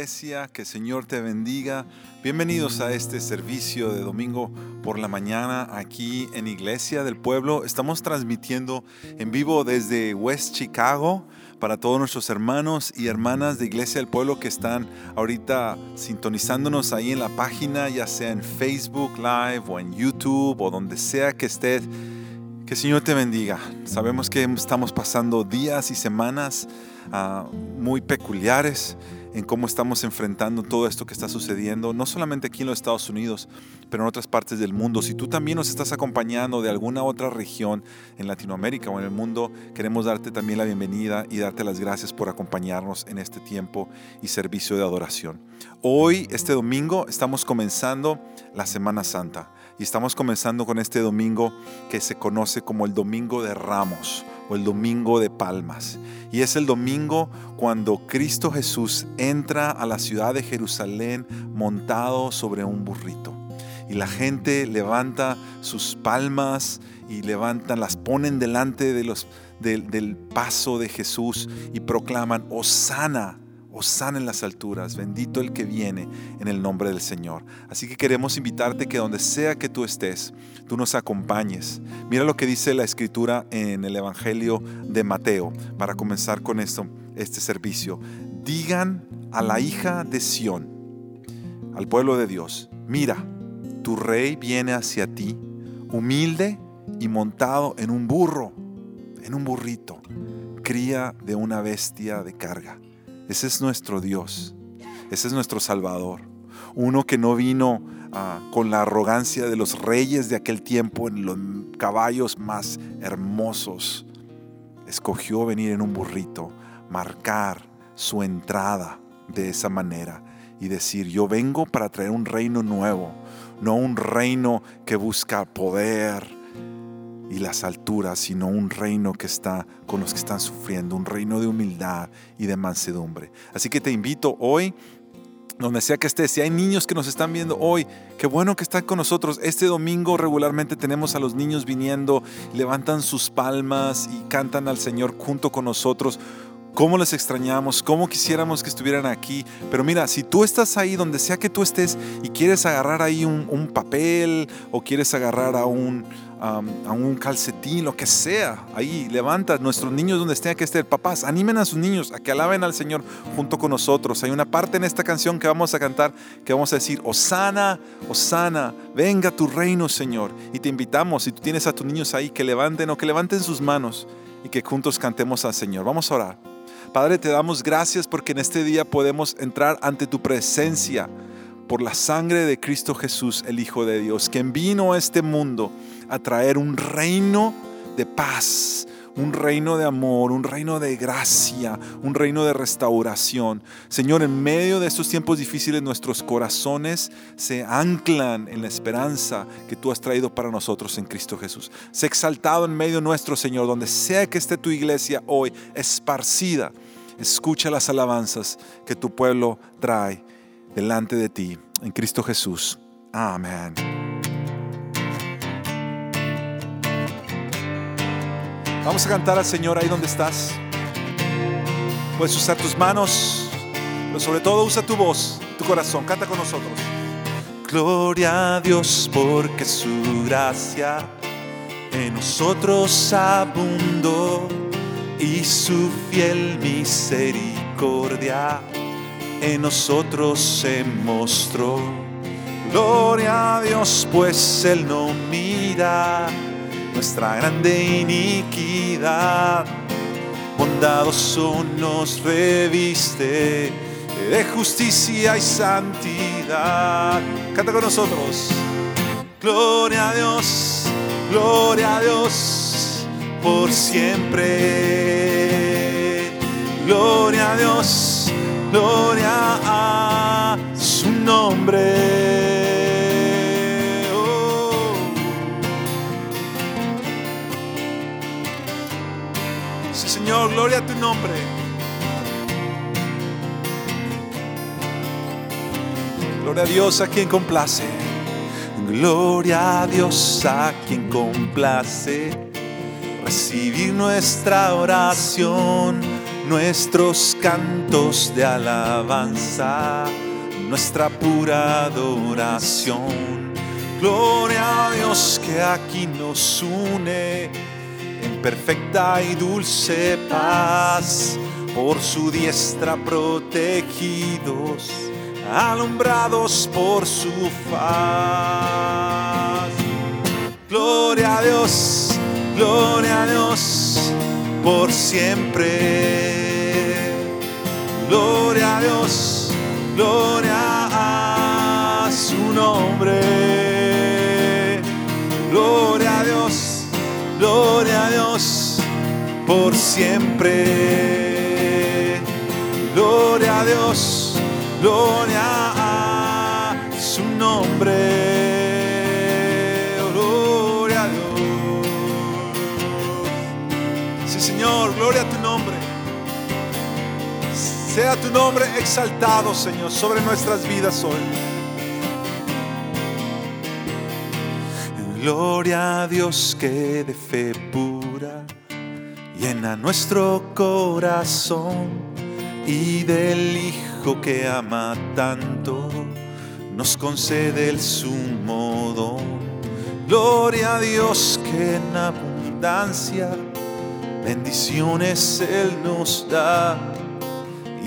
iglesia, que Señor te bendiga. Bienvenidos a este servicio de domingo por la mañana aquí en Iglesia del Pueblo. Estamos transmitiendo en vivo desde West Chicago para todos nuestros hermanos y hermanas de Iglesia del Pueblo que están ahorita sintonizándonos ahí en la página, ya sea en Facebook Live o en YouTube o donde sea que estés. Que el Señor te bendiga. Sabemos que estamos pasando días y semanas Ah, muy peculiares en cómo estamos enfrentando todo esto que está sucediendo, no solamente aquí en los Estados Unidos, pero en otras partes del mundo. Si tú también nos estás acompañando de alguna otra región en Latinoamérica o en el mundo, queremos darte también la bienvenida y darte las gracias por acompañarnos en este tiempo y servicio de adoración. Hoy, este domingo, estamos comenzando la Semana Santa y estamos comenzando con este domingo que se conoce como el Domingo de Ramos o el Domingo de Palmas. Y es el domingo cuando Cristo Jesús entra a la ciudad de Jerusalén montado sobre un burrito. Y la gente levanta sus palmas y levantan, las ponen delante del paso de Jesús y proclaman, Osana Osana en las alturas, bendito el que viene en el nombre del Señor. Así que queremos invitarte que donde sea que tú estés, tú nos acompañes. Mira lo que dice la escritura en el Evangelio de Mateo, para comenzar con esto, este servicio. Digan a la hija de Sión, al pueblo de Dios, mira, tu rey viene hacia ti, humilde y montado en un burro, en un burrito, cría de una bestia de carga. Ese es nuestro Dios. Ese es nuestro Salvador. Uno que no vino ah, con la arrogancia de los reyes de aquel tiempo en los caballos más hermosos. Escogió venir en un burrito, marcar su entrada de esa manera y decir, yo vengo para traer un reino nuevo, no un reino que busca poder, y las alturas, sino un reino que está con los que están sufriendo, un reino de humildad y de mansedumbre. Así que te invito hoy, donde sea que estés, si hay niños que nos están viendo hoy, qué bueno que están con nosotros. Este domingo regularmente tenemos a los niños viniendo, levantan sus palmas y cantan al Señor junto con nosotros cómo les extrañamos, cómo quisiéramos que estuvieran aquí. Pero mira, si tú estás ahí, donde sea que tú estés, y quieres agarrar ahí un, papel o quieres agarrar a un, a un calcetín, lo que sea, ahí levanta nuestros niños donde estén que estar. Papás, animen a sus niños a que alaben al Señor junto con nosotros. Hay una parte en esta canción que vamos a cantar que vamos a decir, Osana, Osana, venga tu reino, Señor. Y te invitamos, si tú tienes a tus niños ahí, que levanten o que levanten sus manos y que juntos cantemos al Señor. Vamos a orar. Padre, te damos gracias porque en este día podemos entrar ante tu presencia por la sangre de Cristo Jesús, el Hijo de Dios, quien vino a este mundo a traer un reino de paz, un reino de amor, un reino de gracia, un reino de restauración. Señor, en medio de estos tiempos difíciles nuestros corazones se anclan en la esperanza que tú has traído para nosotros en Cristo Jesús. Sé exaltado en medio nuestro, Señor, donde sea que esté tu iglesia hoy, esparcida. Escucha las alabanzas que tu pueblo trae delante de ti. En Cristo Jesús. Amén. Vamos a cantar al Señor ahí donde estás. Puedes usar tus manos, pero sobre todo usa tu voz, tu corazón. Canta con nosotros. Gloria a Dios porque su gracia en nosotros abundó y su fiel misericordia en nosotros se mostró. Gloria a Dios pues Él no mira nuestra grande iniquidad. Bondadoso nos reviste de justicia y santidad. Canta con nosotros. Gloria a Dios, gloria a Dios por siempre. Gloria a Dios, gloria a su nombre. Gloria a tu nombre. Gloria a Dios a quien complace. Gloria a Dios a quien complace. Recibir nuestra oración. nuestros cantos de alabanza, nuestra pura adoración. Gloria a Dios que aquí nos une perfecta y dulce paz, por su diestra protegidos, alumbrados por su faz. Gloria a Dios, gloria a Dios, por siempre. Gloria a Dios, gloria a su nombre. Gloria a Dios, gloria por siempre. Gloria a Dios, gloria a su nombre. Gloria a Dios. Sí, Señor, gloria a tu nombre. Sea tu nombre exaltado, Señor, sobre nuestras vidas hoy. Gloria a Dios que de fe pura llena nuestro corazón y del Hijo que ama tanto nos concede el sumo don. Gloria a Dios que en abundancia bendiciones Él nos da.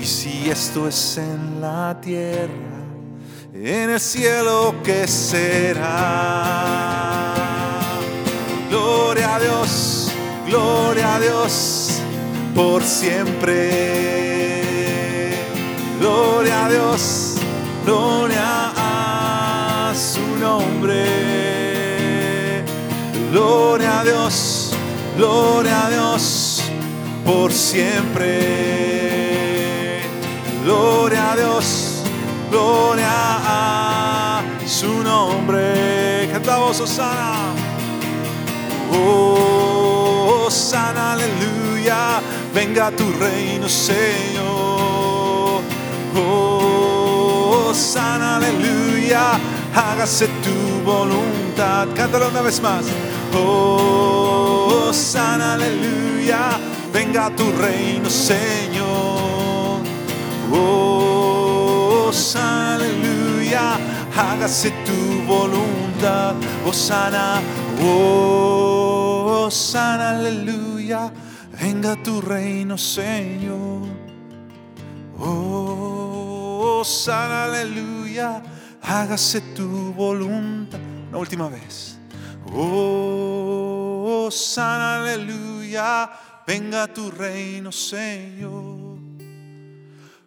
Y si esto es en la tierra, en el cielo que será. Gloria a Dios, gloria a Dios, por siempre. Gloria a Dios, gloria a su nombre. Gloria a Dios, gloria a Dios, por siempre. Gloria a Dios, gloria a su nombre. Cantamos Osana. Oh, sana, aleluya, venga tu reino, Señor. Oh, sana, aleluya, hágase tu voluntad. Cántalo una vez más. Oh, sana, aleluya, venga tu reino, Señor. Oh, sana, aleluya, hágase tu voluntad. Oh, sana, Oh, sana, aleluya, venga tu reino, Señor. Oh, sana, aleluya, hágase tu voluntad. Una última vez. Oh, sana, aleluya, venga tu reino, Señor.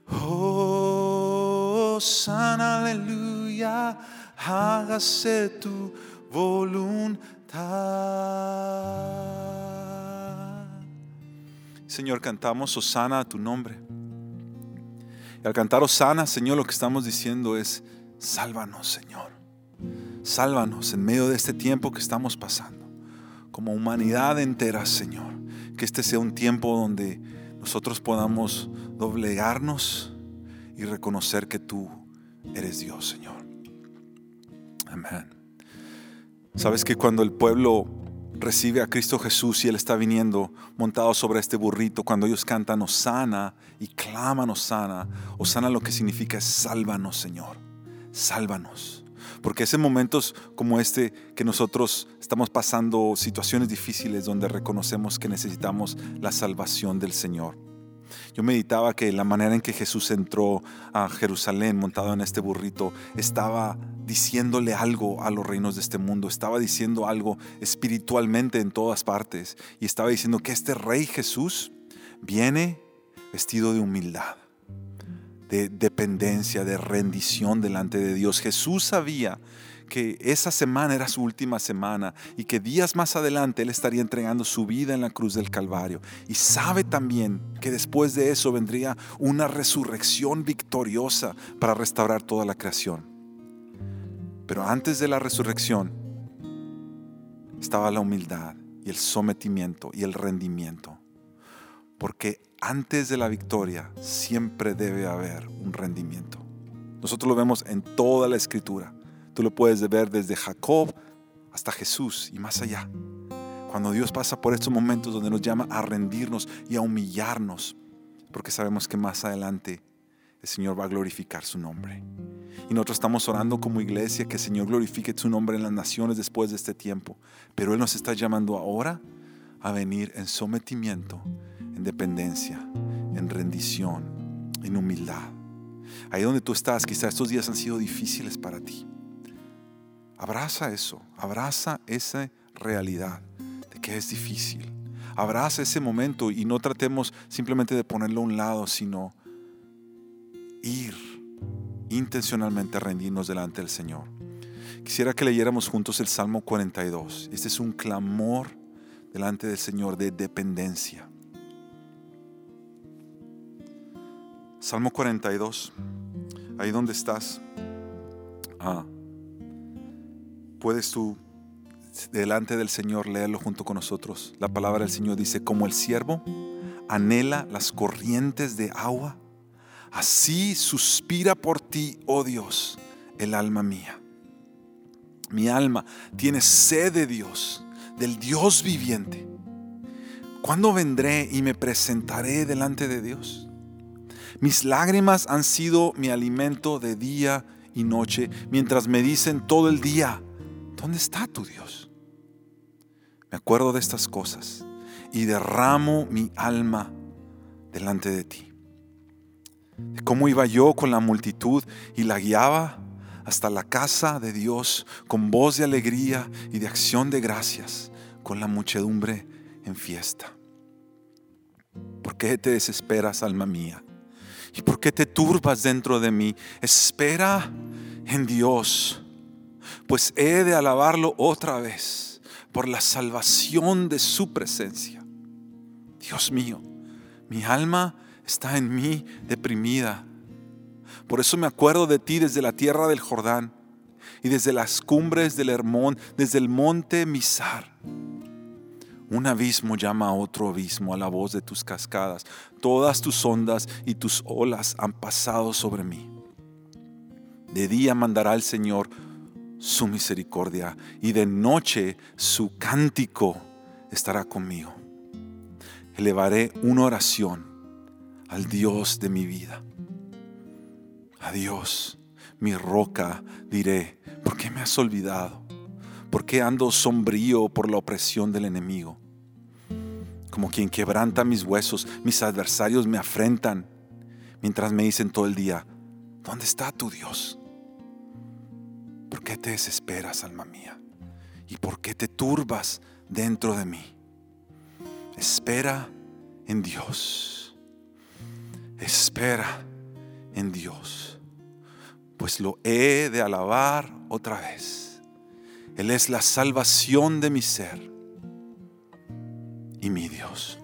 Oh, sana, aleluya, hágase tu voluntad. Señor, cantamos Osana a tu nombre. Y al cantar Osana, Señor, lo que estamos diciendo es, sálvanos, Señor. Sálvanos en medio de este tiempo que estamos pasando. Como humanidad entera, Señor. Que este sea un tiempo donde nosotros podamos doblegarnos y reconocer que tú eres Dios, Señor. Amén. Sabes que cuando el pueblo recibe a Cristo Jesús y Él está viniendo montado sobre este burrito, cuando ellos cantan Osana y claman Osana, Osana lo que significa es sálvanos, Señor, sálvanos. Porque es en momentos como este que nosotros estamos pasando situaciones difíciles donde reconocemos que necesitamos la salvación del Señor. Yo meditaba que la manera en que Jesús entró a Jerusalén montado en este burrito estaba diciéndole algo a los reinos de este mundo, estaba diciendo algo espiritualmente en todas partes y estaba diciendo que este rey Jesús viene vestido de humildad, de dependencia, de rendición delante de Dios. Jesús sabía que esa semana era su última semana y que días más adelante Él estaría entregando su vida en la cruz del Calvario. Y sabe también que después de eso vendría una resurrección victoriosa para restaurar toda la creación. Pero antes de la resurrección estaba la humildad y el sometimiento y el rendimiento. Porque antes de la victoria siempre debe haber un rendimiento. Nosotros lo vemos en toda la escritura. Tú lo puedes ver desde Jacob hasta Jesús y más allá. Cuando Dios pasa por estos momentos donde nos llama a rendirnos y a humillarnos. porque sabemos que más adelante el Señor va a glorificar su nombre. Y nosotros estamos orando como iglesia que el Señor glorifique su nombre en las naciones después de este tiempo. Pero Él nos está llamando ahora a venir en sometimiento, en dependencia, en rendición, en humildad. Ahí donde tú estás, quizás estos días han sido difíciles para ti. Abraza eso, abraza esa realidad de que es difícil. Abraza ese momento y no tratemos simplemente de ponerlo a un lado, sino ir intencionalmente a rendirnos delante del Señor. Quisiera que leyéramos juntos el Salmo 42. Este es un clamor delante del Señor de dependencia. Salmo 42, ahí donde estás. Ah, puedes tú delante del Señor leerlo junto con nosotros. La palabra del Señor dice, como el siervo anhela las corrientes de agua, así suspira por ti, oh Dios, el alma mía. Mi alma tiene sed de Dios, del Dios viviente. ¿Cuándo vendré y me presentaré delante de Dios? Mis lágrimas han sido mi alimento de día y noche, mientras me dicen todo el día, ¿dónde está tu Dios? Me acuerdo de estas cosas y derramo mi alma delante de ti. De cómo iba yo con la multitud y la guiaba hasta la casa de Dios con voz de alegría y de acción de gracias, con la muchedumbre en fiesta. ¿Por qué te desesperas, alma mía? ¿Y por qué te turbas dentro de mí? Espera en Dios, pues he de alabarlo otra vez por la salvación de su presencia. Dios mío, mi alma está en mí deprimida. Por eso me acuerdo de ti desde la tierra del Jordán y desde las cumbres del Hermón, desde el monte Misar. Un abismo llama a otro abismo a la voz de tus cascadas. Todas tus ondas y tus olas han pasado sobre mí. De día mandará el Señor su misericordia y de noche su cántico estará conmigo. Elevaré una oración al Dios de mi vida. A Dios, mi roca, diré, ¿por qué me has olvidado? ¿Por qué ando sombrío por la opresión del enemigo? Como quien quebranta mis huesos, mis adversarios me afrentan, mientras me dicen todo el día, ¿dónde está tu Dios? ¿Por qué te desesperas, alma mía? ¿Y por qué te turbas dentro de mí? Espera en Dios. Espera en Dios. Pues lo he de alabar otra vez él es la salvación de mi ser y mi Dios.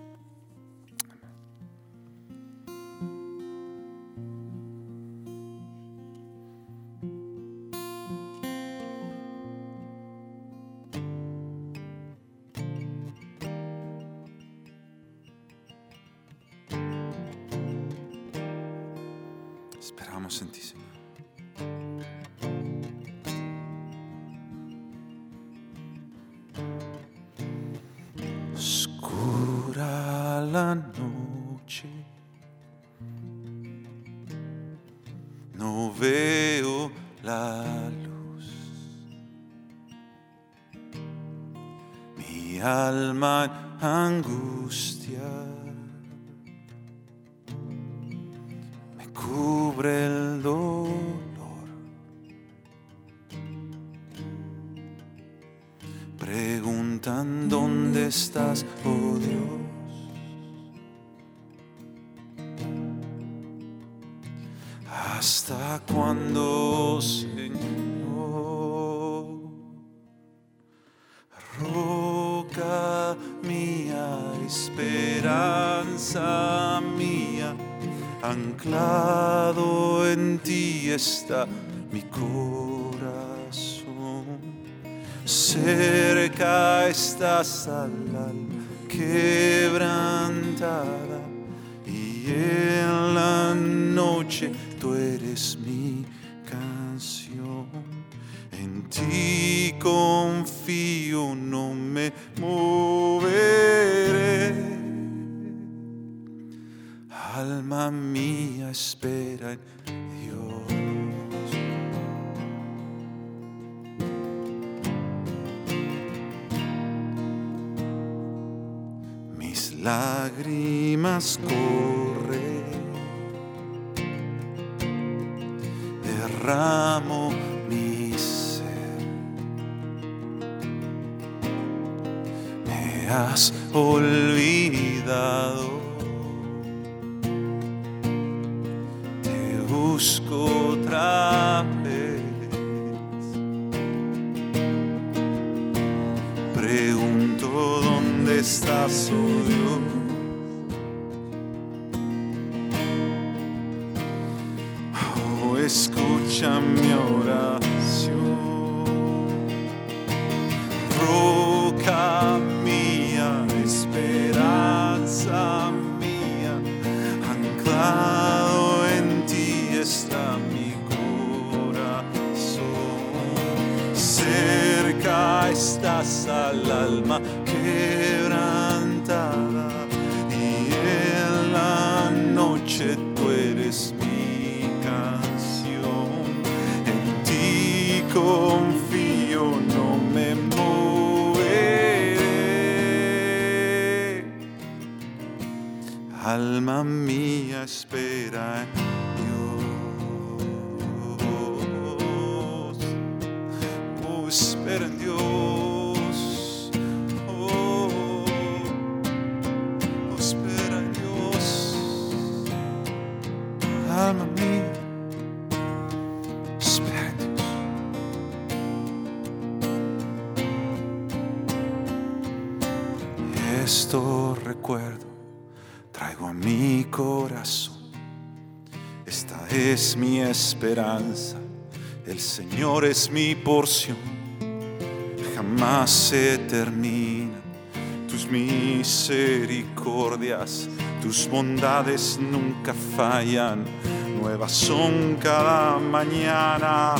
Alma angustia me cubre el dolor. Preguntan dónde estás, oh Dios. ¿Hasta cuando, anclado en ti está mi corazón. Cerca estás al alma quebrantada y en la noche es mi esperanza, el Señor es mi porción. Jamás se termina tus misericordias, tus bondades nunca fallan, nuevas son cada mañana.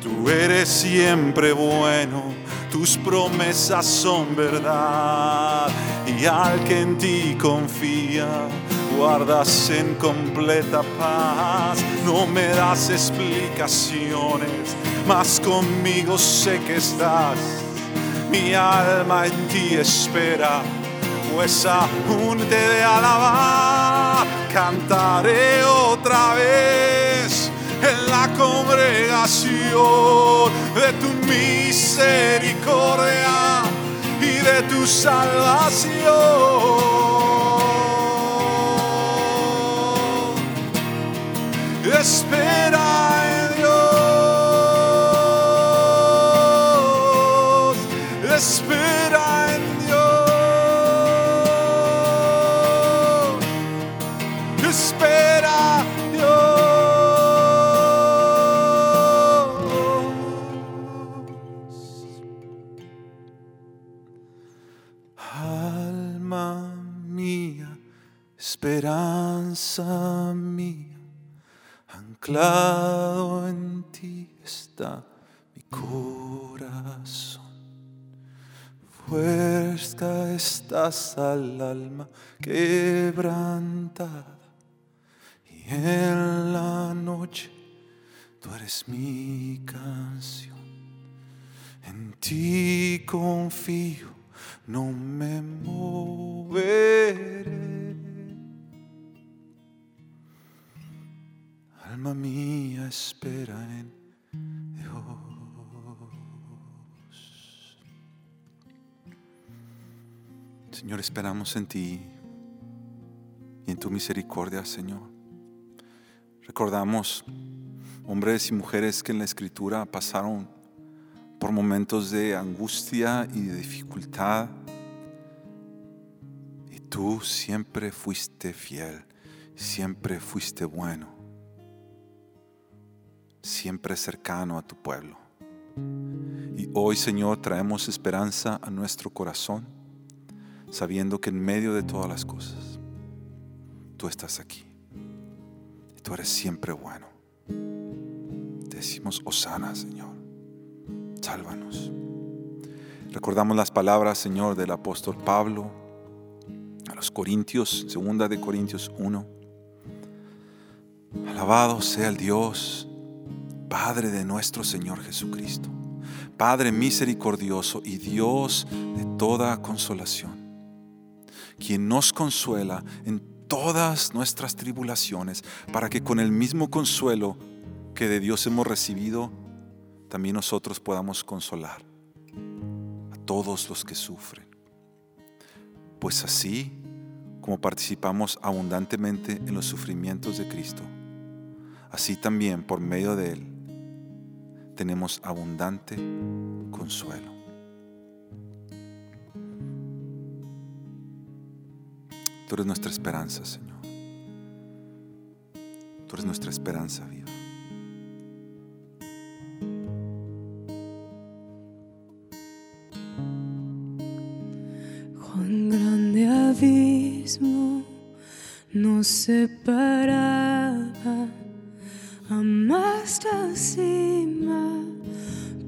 Tú eres siempre bueno, tus promesas son verdad, y al que en ti confía, guardas en completa paz. No me das explicaciones, mas conmigo sé que estás. Mi alma en ti espera, pues aún te de alabar. Cantaré otra vez en la congregación de tu misericordia y de tu salvación. Espera Dios, espera Dios, espera Dios. Alma mía, esperanza mía, anclado en ti está mi corazón. Fuerza estás al alma quebrantada y en la noche tú eres mi canción. En ti confío, no me moveré. Alma mía, espera en Dios. Señor, esperamos en ti y en tu misericordia, Señor. Recordamos hombres y mujeres que en la escritura pasaron por momentos de angustia y de dificultad. Y tú siempre fuiste fiel, siempre fuiste bueno, siempre cercano a tu pueblo. Y hoy, Señor, traemos esperanza a nuestro corazón, sabiendo que en medio de todas las cosas, tú estás aquí. Y tú eres siempre bueno. Te decimos, Osana, Señor. Sálvanos. Recordamos las palabras, Señor, del apóstol Pablo a los Corintios, segunda de Corintios 1. Alabado sea el Dios, Padre de nuestro Señor Jesucristo, Padre misericordioso y Dios de toda consolación, quien nos consuela en todas nuestras tribulaciones, para que con el mismo consuelo que de Dios hemos recibido, también nosotros podamos consolar a todos los que sufren. Pues así como participamos abundantemente en los sufrimientos de Cristo, así también por medio de Él tenemos abundante consuelo. Tú eres nuestra esperanza, Señor. Tú eres nuestra esperanza viva. Cuán grande abismo nos separaba, más la cima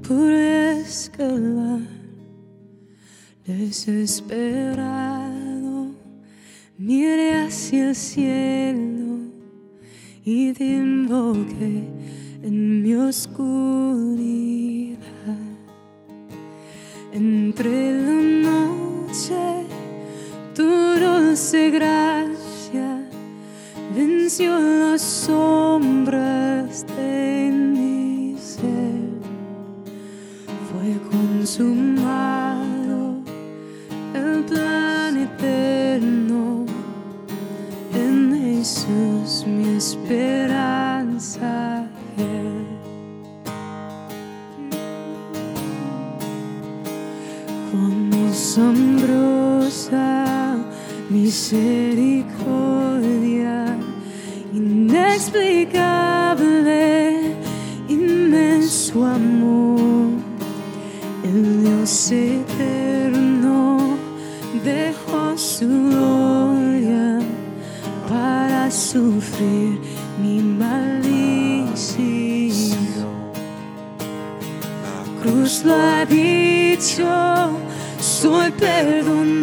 por escalar, desesperado, miré hacia el cielo y te invoqué en mi oscuridad. Entre la noche, tu dulce gracia venció las sombras de mi ser. Fue consumado el plan eterno en Jesús, mi esperanza. Cuán asombrosa misericordia, inexplicable, inmenso amor, el Dios eterno dejó su gloria para sufrir mi malicia. Cruz lo ha dicho, soy perdonado,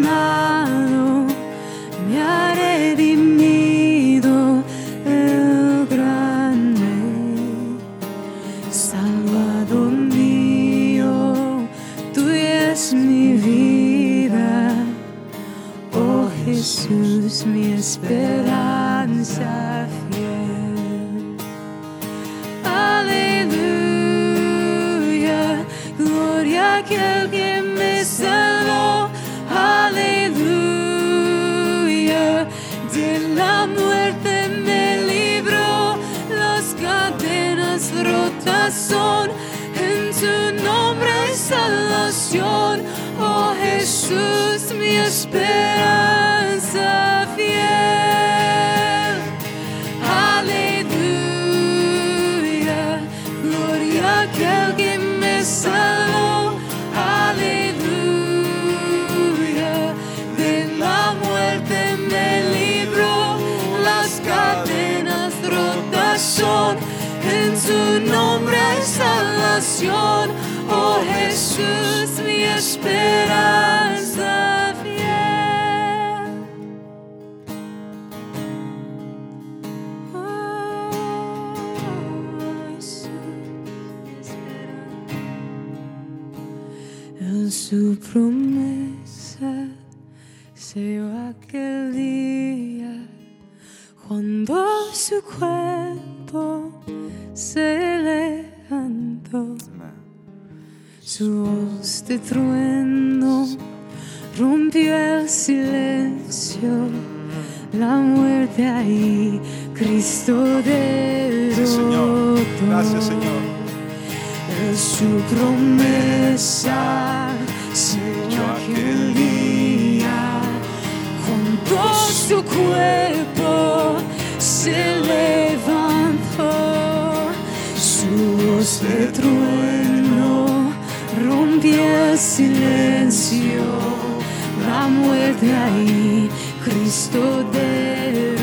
salvación. Oh Jesús, mi esperanza de trueno rompió el silencio, la muerte ahí, Cristo derrotó. Sí, Señor. Gracias, Señor. En su promesa selló aquel día, junto su cuerpo se levantó, su voz de trueno el silencio, la muerte ahí, Cristo derrotó.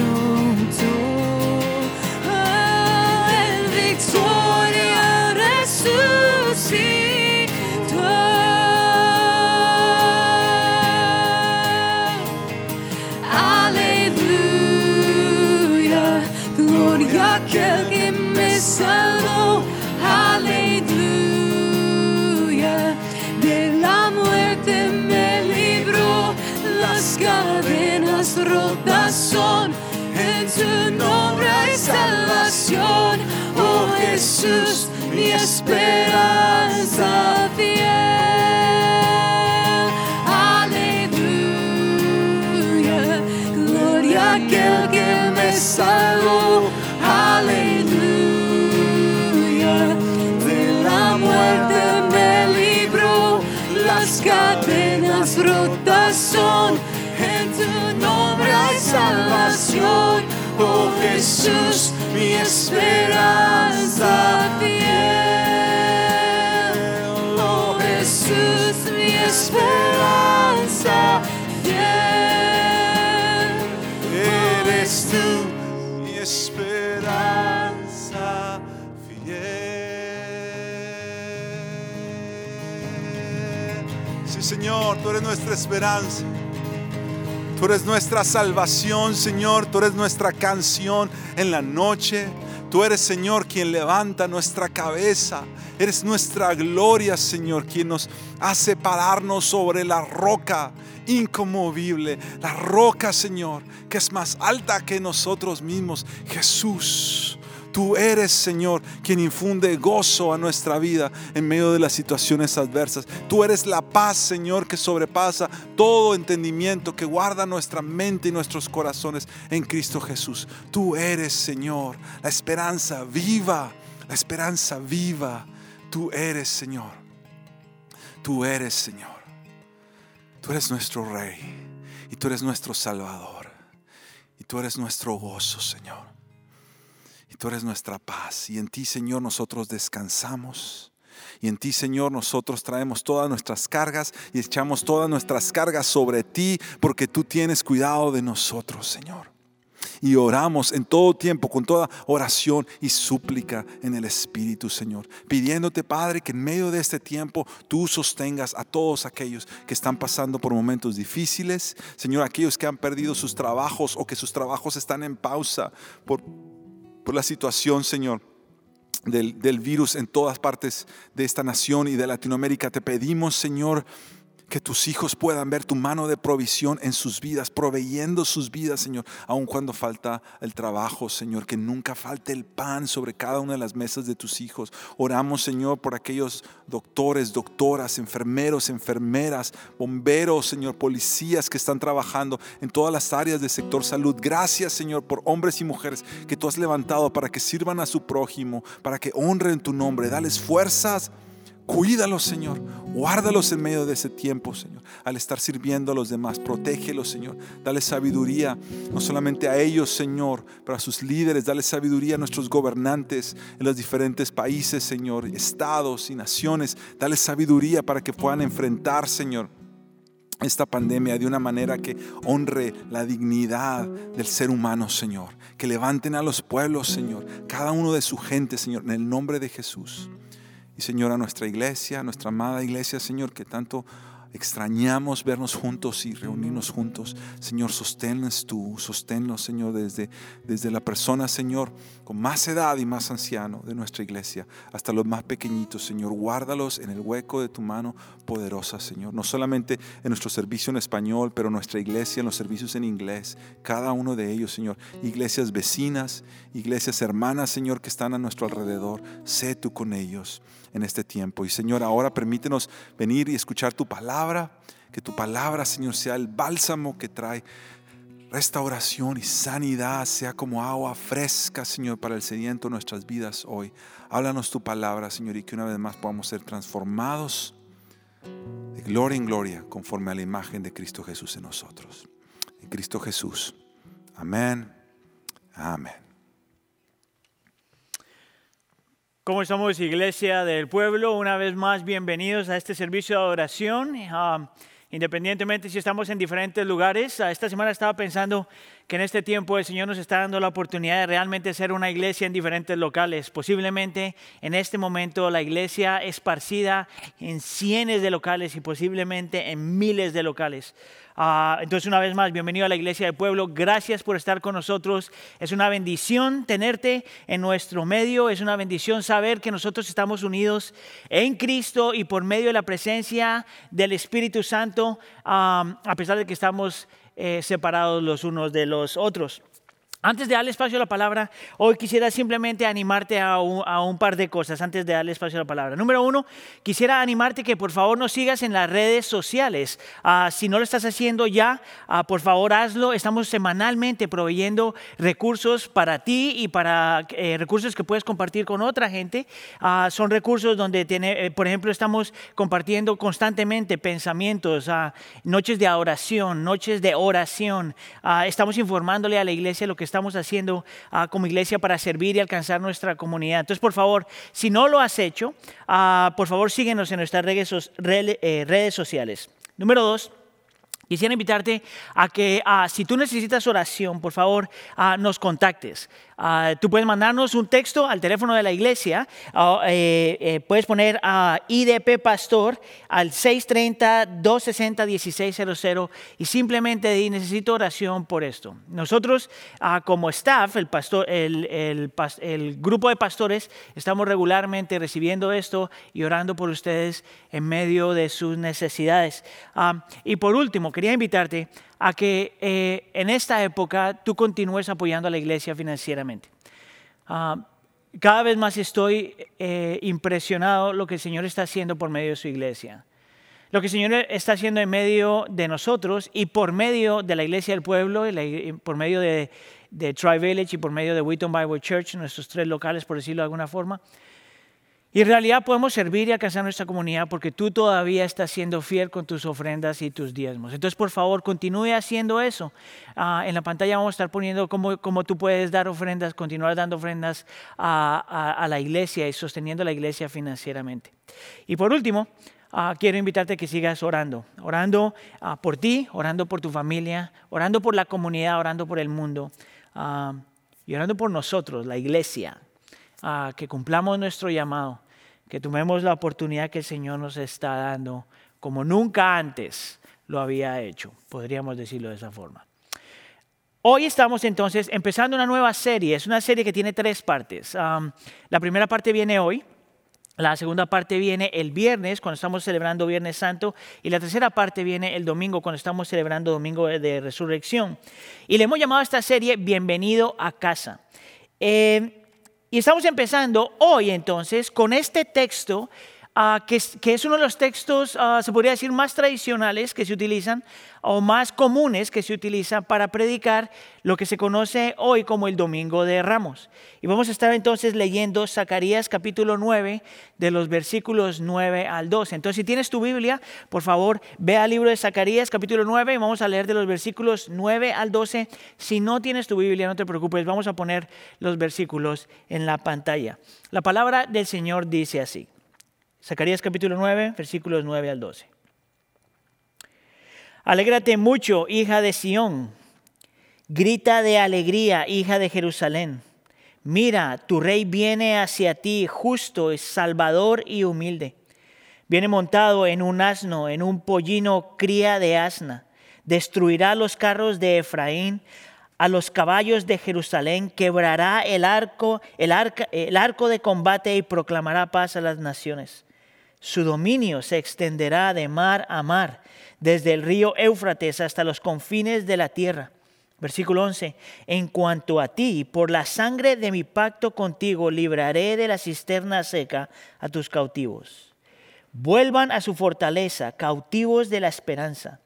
Ah, resucitó. Aleluya, gloria a cadenas tu nombre hay salvación. Oh Jesús, mi esperanza fiel. Aleluya. Gloria a aquel que me salvó. Aleluya. De la muerte me libró. Las cadenas rotas son. En tu nombre hay salvación. Oh Jesús, mi esperanza fiel. Oh Jesús, mi esperanza fiel. Eres tú mi esperanza fiel. Sí, Señor, tú eres nuestra esperanza. Tú eres nuestra salvación, Señor. Tú eres nuestra canción en la noche. Tú eres, Señor, quien levanta nuestra cabeza. Eres nuestra gloria, Señor, quien nos hace pararnos sobre la roca inconmovible. La roca, Señor, que es más alta que nosotros mismos. Jesús. Tú eres, Señor, quien infunde gozo a nuestra vida en medio de las situaciones adversas. Tú eres la paz, Señor, que sobrepasa todo entendimiento, que guarda nuestra mente y nuestros corazones en Cristo Jesús. Tú eres, Señor, la esperanza viva, la esperanza viva. Tú eres, Señor. Tú eres, Señor. Tú eres nuestro Rey y tú eres nuestro Salvador. Y tú eres nuestro gozo, Señor. Tú eres nuestra paz. Y en ti, Señor, nosotros descansamos. Y en ti, Señor, nosotros traemos todas nuestras cargas y echamos todas nuestras cargas sobre ti, porque tú tienes cuidado de nosotros, Señor. Y oramos en todo tiempo, con toda oración y súplica en el Espíritu, Señor. Pidiéndote, Padre, que en medio de este tiempo tú sostengas a todos aquellos que están pasando por momentos difíciles. Señor, aquellos que han perdido sus trabajos o que sus trabajos están en pausa por por la situación, Señor, del, del, virus en todas partes de esta nación y de Latinoamérica. Te pedimos, Señor, que tus hijos puedan ver tu mano de provisión en sus vidas, proveyendo sus vidas, Señor, aun cuando falta el trabajo, Señor, que nunca falte el pan sobre cada una de las mesas de tus hijos. Oramos, Señor, por aquellos doctores, doctoras, enfermeros, enfermeras, bomberos, Señor, policías que están trabajando en todas las áreas del sector salud. Gracias, Señor, por hombres y mujeres que tú has levantado para que sirvan a su prójimo, para que honren tu nombre. Dales fuerzas Cuídalos, Señor. Guárdalos en medio de ese tiempo, Señor. Al estar sirviendo a los demás, protégelos, Señor. Dale sabiduría, no solamente a ellos, Señor, pero a sus líderes. Dale sabiduría a nuestros gobernantes en los diferentes países, Señor, estados y naciones. Dale sabiduría para que puedan enfrentar, Señor, esta pandemia de una manera que honre la dignidad del ser humano, Señor. Que levanten a los pueblos, Señor. Cada uno de su gente, Señor, en el nombre de Jesús. Y Señor, a nuestra iglesia, a nuestra amada iglesia, Señor, que tanto extrañamos vernos juntos y reunirnos juntos. Señor, sosténnos tú, sosténnos, Señor, desde, desde la persona, Señor, con más edad y más anciano de nuestra iglesia, hasta los más pequeñitos, Señor. Guárdalos en el hueco de tu mano poderosa, Señor. No solamente en nuestro servicio en español, pero nuestra iglesia, en los servicios en inglés. Cada uno de ellos, Señor. Iglesias vecinas, iglesias hermanas, Señor, que están a nuestro alrededor. Sé tú con ellos en este tiempo. Y Señor, ahora permítenos venir y escuchar tu palabra, que tu palabra, Señor, sea el bálsamo que trae restauración y sanidad, sea como agua fresca, Señor, para el sediento de nuestras vidas hoy. Háblanos tu palabra, Señor, y que una vez más podamos ser transformados de gloria en gloria conforme a la imagen de Cristo Jesús en nosotros. En Cristo Jesús. Amén. Amén. ¿Cómo estamos, Iglesia del Pueblo? Una vez más, bienvenidos a este servicio de adoración. Uh, independientemente si estamos en diferentes lugares, uh, esta semana estaba pensando que en este tiempo el Señor nos está dando la oportunidad de realmente ser una iglesia en diferentes locales. Posiblemente en este momento la iglesia esparcida en cientos de locales y posiblemente en miles de locales. Uh, entonces, una vez más, bienvenido a la Iglesia del Pueblo. Gracias por estar con nosotros. Es una bendición tenerte en nuestro medio. Es una bendición saber que nosotros estamos unidos en Cristo y por medio de la presencia del Espíritu Santo, uh, a pesar de que estamos eh, separados los unos de los otros. Antes de darle espacio a la palabra, hoy quisiera simplemente animarte a un, par de cosas antes de darle espacio a la palabra. Número uno, quisiera animarte que por favor nos sigas en las redes sociales. Ah, si no lo estás haciendo ya, ah, por favor hazlo. Estamos semanalmente proveyendo recursos para ti y para eh, recursos que puedes compartir con otra gente. Ah, son recursos donde, tiene, eh, por ejemplo, estamos compartiendo constantemente pensamientos, noches de oración, noches de oración. estamos informándole a la iglesia lo que está estamos haciendo ah, como iglesia para servir y alcanzar nuestra comunidad. Entonces, por favor, si no lo has hecho, ah, por favor síguenos en nuestras redes, eh, redes sociales. Número dos. Quisiera invitarte a que ah, si tú necesitas oración, por favor, nos contactes. Ah, tú puedes mandarnos un texto al teléfono de la iglesia, ah, eh, eh, puedes poner a IDP Pastor al 630-260-1600 y simplemente di, necesito oración por esto. Nosotros ah, como staff, el, pastor, el, el, el, grupo de pastores, estamos regularmente recibiendo esto y orando por ustedes en medio de sus necesidades. y por último, quería invitarte a que eh, en esta época tú continúes apoyando a la iglesia financieramente. Ah, cada vez más estoy eh, impresionado lo que el Señor está haciendo por medio de su iglesia. Lo que el Señor está haciendo en medio de nosotros y por medio de la iglesia del pueblo, por medio de, de Tri Village y por medio de Wheaton Bible Church, nuestros tres locales, por decirlo de alguna forma. Y en realidad podemos servir y alcanzar nuestra comunidad porque tú todavía estás siendo fiel con tus ofrendas y tus diezmos. Entonces, por favor, continúe haciendo eso. Ah, en la pantalla vamos a estar poniendo cómo, cómo, tú puedes dar ofrendas, continuar dando ofrendas a, a, la iglesia y sosteniendo la iglesia financieramente. Y por último, ah, quiero invitarte a que sigas orando. Orando ah, por ti, orando por tu familia, orando por la comunidad, orando por el mundo y orando por nosotros, la iglesia. que cumplamos nuestro llamado que tomemos la oportunidad que el Señor nos está dando como nunca antes lo había hecho, podríamos decirlo de esa forma. Hoy estamos entonces empezando una nueva serie, es una serie que tiene tres partes. la primera parte viene hoy, la segunda parte viene el viernes, cuando estamos celebrando Viernes Santo, y la tercera parte viene el domingo, cuando estamos celebrando Domingo de Resurrección. Y le hemos llamado a esta serie Bienvenido a casa. Eh, y estamos empezando hoy entonces con este texto Ah, que, es, uno de los textos, ah, se podría decir, más tradicionales que se utilizan o más comunes que se utilizan para predicar lo que se conoce hoy como el Domingo de Ramos. Y vamos a estar entonces leyendo Zacarías capítulo 9 de los versículos 9 al 12. Entonces, si tienes tu Biblia, por favor, ve al libro de Zacarías capítulo 9 y vamos a leer de los versículos 9 al 12. Si no tienes tu Biblia, no te preocupes, vamos a poner los versículos en la pantalla. La palabra del Señor dice así. Zacarías capítulo 9, versículos 9 al 12. Alégrate mucho, hija de Sión. Grita de alegría, hija de Jerusalén. Mira, tu rey viene hacia ti, justo, salvador y humilde. Viene montado en un asno, en un pollino cría de asna. Destruirá los carros de Efraín, a los caballos de Jerusalén, quebrará el arco, el, el arco de combate y proclamará paz a las naciones. Su dominio se extenderá de mar a mar, desde el río Éufrates hasta los confines de la tierra. Versículo 11. En cuanto a ti, por la sangre de mi pacto contigo, libraré de la cisterna seca a tus cautivos. Vuelvan a su fortaleza, cautivos de la esperanza,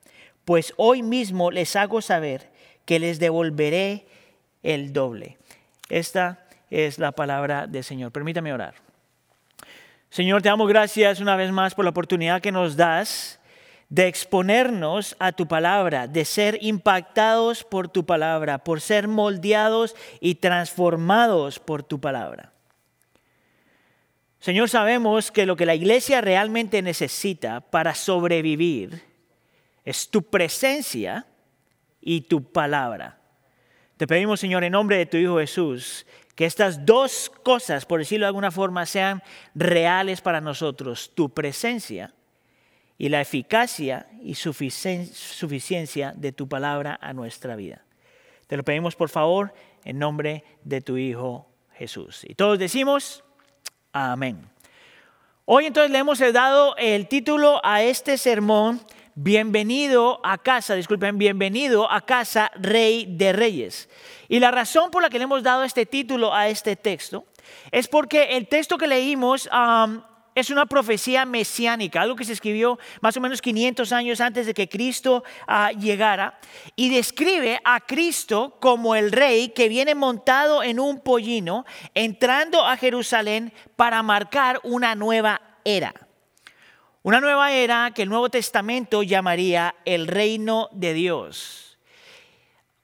pues hoy mismo les hago saber que les devolveré el doble. Esta es la palabra del Señor. Permítame orar. Señor, te damos gracias una vez más por la oportunidad que nos das de exponernos a tu palabra, de ser impactados por tu palabra, por ser moldeados y transformados por tu palabra. Señor, sabemos que lo que la iglesia realmente necesita para sobrevivir es tu presencia y tu palabra. Te pedimos, Señor, en nombre de tu Hijo Jesús, que estas dos cosas, por decirlo de alguna forma, sean reales para nosotros, tu presencia y la eficacia y suficiencia de tu palabra a nuestra vida. Te lo pedimos por favor en nombre de tu Hijo Jesús. Y todos decimos, amén. Hoy entonces le hemos dado el título a este sermón, bienvenido a casa, disculpen, bienvenido a casa, rey de reyes. Y la razón por la que le hemos dado este título a este texto es porque el texto que leímos es una profecía mesiánica, algo que se escribió más o menos 500 años antes de que Cristo ah, llegara, y describe a Cristo como el rey que viene montado en un pollino, entrando a Jerusalén para marcar una nueva era. Una nueva era que el Nuevo Testamento llamaría el reino de Dios.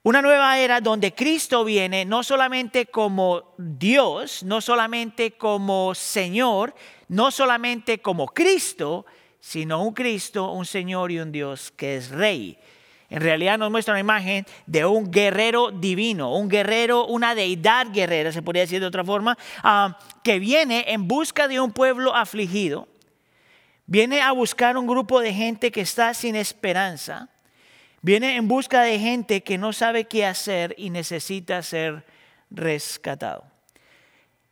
Una nueva era donde Cristo viene no solamente como Dios, no solamente como Señor, no solamente como Cristo, sino un Cristo, un Señor y un Dios que es Rey. En realidad nos muestra una imagen de un guerrero divino, un guerrero, una deidad guerrera, se podría decir de otra forma, ah, que viene en busca de un pueblo afligido, viene a buscar un grupo de gente que está sin esperanza Viene en busca de gente que no sabe qué hacer y necesita ser rescatado.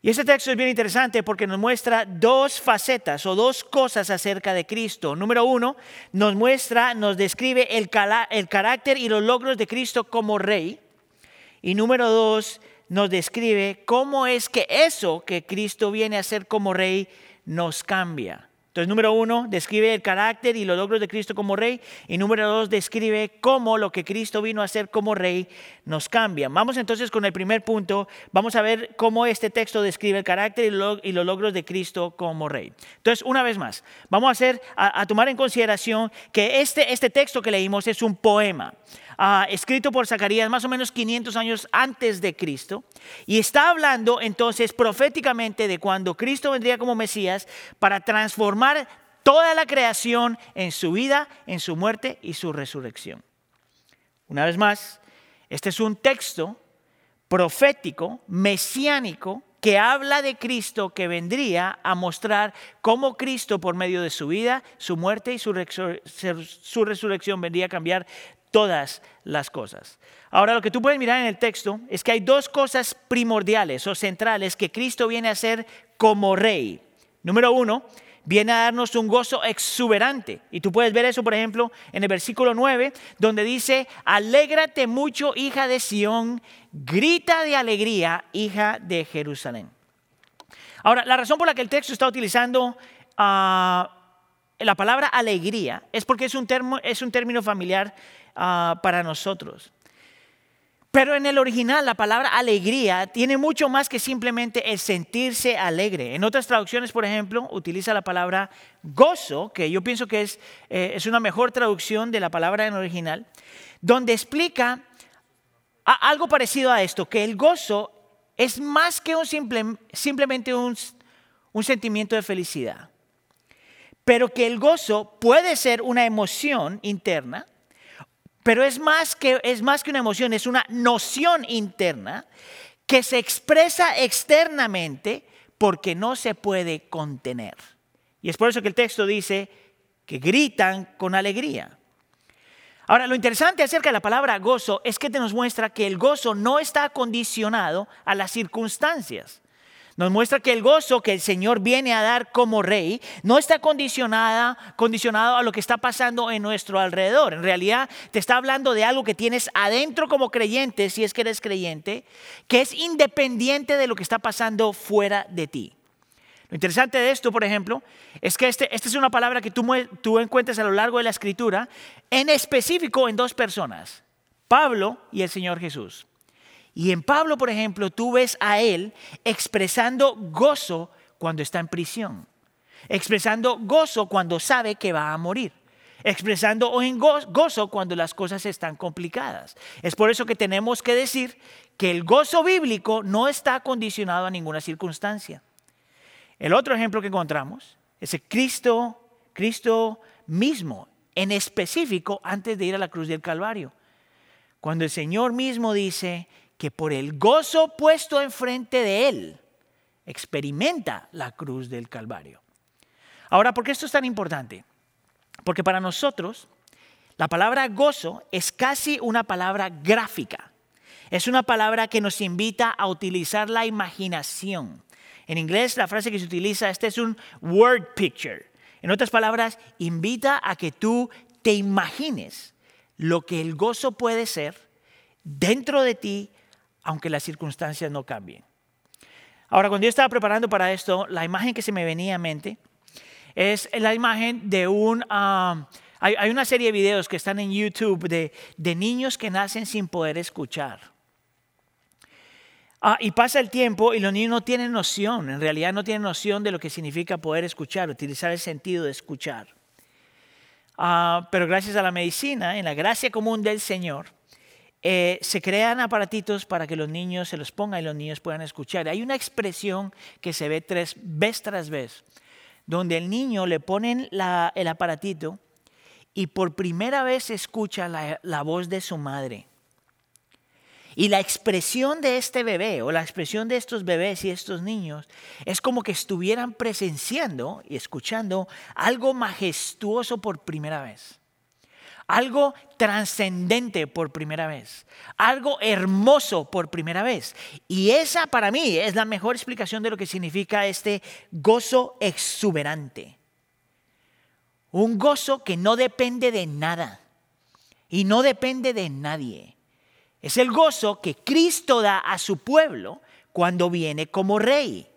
Y este texto es bien interesante porque nos muestra dos facetas o dos cosas acerca de Cristo. Número uno, nos muestra, nos describe el, carácter y los logros de Cristo como rey. Y número dos, nos describe cómo es que eso que Cristo viene a hacer como rey nos cambia. Entonces, número uno, describe el carácter y los logros de Cristo como rey. Y número dos, describe cómo lo que Cristo vino a hacer como rey nos cambia. Vamos entonces con el primer punto. Vamos a ver cómo este texto describe el carácter y los logros de Cristo como rey. Entonces, una vez más, vamos a, tomar en consideración que este, este texto que leímos es un poema. Ah, escrito por Zacarías más o menos 500 años antes de Cristo, y está hablando entonces proféticamente de cuando Cristo vendría como Mesías para transformar toda la creación en su vida, en su muerte y su resurrección. Una vez más, este es un texto profético, mesiánico, que habla de Cristo que vendría a mostrar cómo Cristo por medio de su vida, su muerte y su, resurrección vendría a cambiar todas las cosas. Ahora lo que tú puedes mirar en el texto es que hay dos cosas primordiales o centrales que Cristo viene a hacer como rey. Número uno, viene a darnos un gozo exuberante. Y tú puedes ver eso, por ejemplo, en el versículo 9, donde dice, alégrate mucho, hija de Sión, grita de alegría, hija de Jerusalén. Ahora, la razón por la que el texto está utilizando ah, la palabra alegría es porque es un, es un término familiar Ah, para nosotros. Pero en el original la palabra alegría tiene mucho más que simplemente el sentirse alegre. En otras traducciones, por ejemplo, utiliza la palabra gozo, que yo pienso que es, eh, es una mejor traducción de la palabra en original, donde explica algo parecido a esto, que el gozo es más que un simple, simplemente un, un sentimiento de felicidad, pero que el gozo puede ser una emoción interna pero es más, que, es más que una emoción, es una noción interna que se expresa externamente porque no se puede contener. Y es por eso que el texto dice que gritan con alegría. Ahora, lo interesante acerca de la palabra gozo es que te nos muestra que el gozo no está condicionado a las circunstancias. Nos muestra que el gozo que el Señor viene a dar como rey no está condicionada, condicionado a lo que está pasando en nuestro alrededor. En realidad te está hablando de algo que tienes adentro como creyente, si es que eres creyente, que es independiente de lo que está pasando fuera de ti. Lo interesante de esto, por ejemplo, es que este, esta es una palabra que tú, tú encuentras a lo largo de la escritura, en específico en dos personas, Pablo y el Señor Jesús. Y en Pablo, por ejemplo, tú ves a él expresando gozo cuando está en prisión, expresando gozo cuando sabe que va a morir, expresando gozo cuando las cosas están complicadas. Es por eso que tenemos que decir que el gozo bíblico no está condicionado a ninguna circunstancia. El otro ejemplo que encontramos es el Cristo, Cristo mismo, en específico antes de ir a la cruz del Calvario. Cuando el Señor mismo dice, que por el gozo puesto enfrente de él, experimenta la cruz del Calvario. Ahora, ¿por qué esto es tan importante? Porque para nosotros la palabra gozo es casi una palabra gráfica. Es una palabra que nos invita a utilizar la imaginación. En inglés la frase que se utiliza, este es un word picture. En otras palabras, invita a que tú te imagines lo que el gozo puede ser dentro de ti, aunque las circunstancias no cambien. Ahora, cuando yo estaba preparando para esto, la imagen que se me venía a mente es la imagen de un... ah, hay, una serie de videos que están en YouTube de, de niños que nacen sin poder escuchar. Ah, y pasa el tiempo y los niños no tienen noción, en realidad no tienen noción de lo que significa poder escuchar, utilizar el sentido de escuchar. Ah, pero gracias a la medicina, en la gracia común del Señor, eh, se crean aparatitos para que los niños se los pongan y los niños puedan escuchar. Hay una expresión que se ve tres, vez tras vez, donde el niño le ponen el aparatito y por primera vez escucha la voz de su madre. Y la expresión de este bebé o la expresión de estos bebés y estos niños es como que estuvieran presenciando y escuchando algo majestuoso por primera vez. Algo trascendente por primera vez. Algo hermoso por primera vez. Y esa para mí es la mejor explicación de lo que significa este gozo exuberante. Un gozo que no depende de nada y no depende de nadie. Es el gozo que Cristo da a su pueblo cuando viene como rey.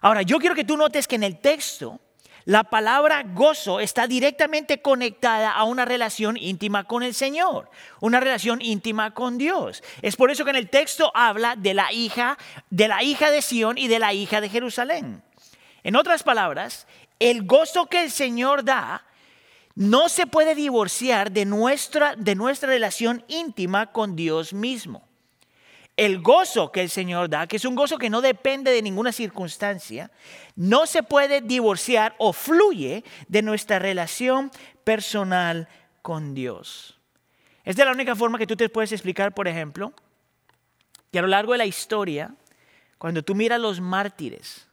Ahora, yo quiero que tú notes que en el texto la palabra gozo está directamente conectada a una relación íntima con el Señor, una relación íntima con Dios. Es por eso que en el texto habla de la hija, de la hija de Sión y de la hija de Jerusalén. En otras palabras, el gozo que el Señor da no se puede divorciar de nuestra, de nuestra relación íntima con Dios mismo. El gozo que el Señor da, que es un gozo que no depende de ninguna circunstancia, no se puede divorciar o fluye de nuestra relación personal con Dios. Es de la única forma que tú te puedes explicar, por ejemplo, que a lo largo de la historia, cuando tú miras los mártires,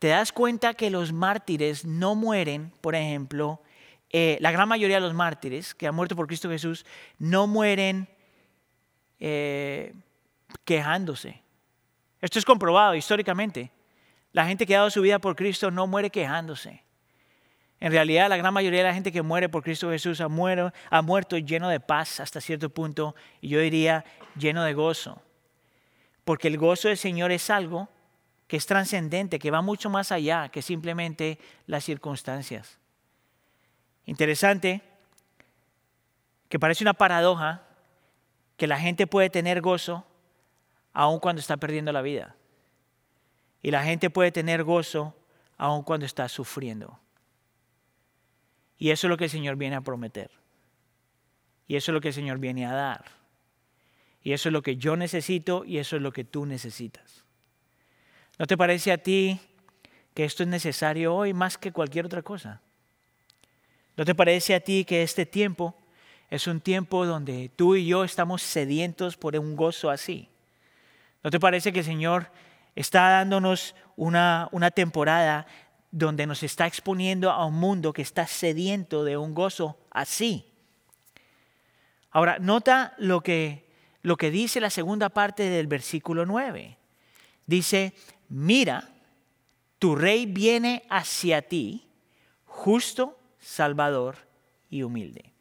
te das cuenta que los mártires no mueren, por ejemplo, eh, la gran mayoría de los mártires que han muerto por Cristo Jesús no mueren eh, quejándose. Esto es comprobado históricamente. La gente que ha dado su vida por Cristo no muere quejándose. En realidad, la gran mayoría de la gente que muere por Cristo Jesús ha, muerto lleno de paz hasta cierto punto, y yo diría lleno de gozo. Porque el gozo del Señor es algo que es trascendente, que va mucho más allá que simplemente las circunstancias. Interesante que parece una paradoja que la gente puede tener gozo aun cuando está perdiendo la vida. Y la gente puede tener gozo aun cuando está sufriendo. Y eso es lo que el Señor viene a prometer. Y eso es lo que el Señor viene a dar. Y eso es lo que yo necesito y eso es lo que tú necesitas. ¿No te parece a ti que esto es necesario hoy más que cualquier otra cosa? ¿No te parece a ti que este tiempo es un tiempo donde tú y yo estamos sedientos por un gozo así? ¿No te parece que el Señor está dándonos una, una temporada donde nos está exponiendo a un mundo que está sediento de un gozo así? Ahora, nota lo que, lo que dice la segunda parte del versículo 9. Dice, mira, tu rey viene hacia ti, justo, salvador y humilde.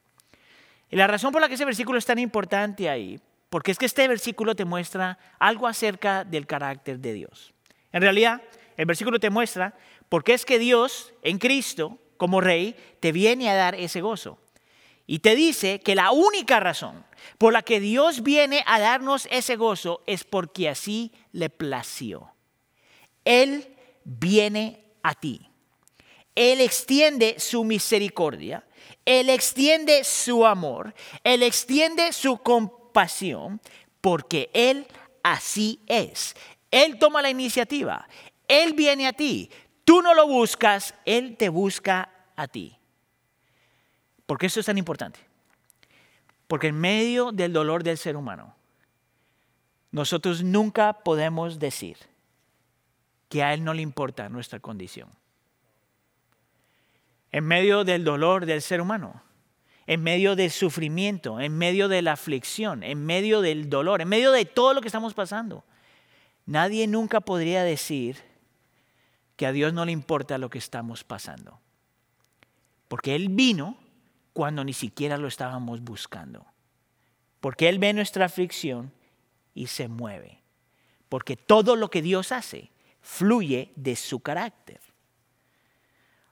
Y la razón por la que ese versículo es tan importante ahí, porque es que este versículo te muestra algo acerca del carácter de Dios. En realidad, el versículo te muestra por qué es que Dios en Cristo, como rey, te viene a dar ese gozo. Y te dice que la única razón por la que Dios viene a darnos ese gozo es porque así le plació. Él viene a ti. Él extiende su misericordia, Él extiende su amor, Él extiende su compasión, porque Él así es. Él toma la iniciativa, Él viene a ti. Tú no lo buscas, Él te busca a ti. ¿Por qué esto es tan importante? Porque en medio del dolor del ser humano, nosotros nunca podemos decir que a Él no le importa nuestra condición. En medio del dolor del ser humano, en medio del sufrimiento, en medio de la aflicción, en medio del dolor, en medio de todo lo que estamos pasando, nadie nunca podría decir que a Dios no le importa lo que estamos pasando. Porque Él vino cuando ni siquiera lo estábamos buscando. Porque Él ve nuestra aflicción y se mueve. Porque todo lo que Dios hace fluye de su carácter.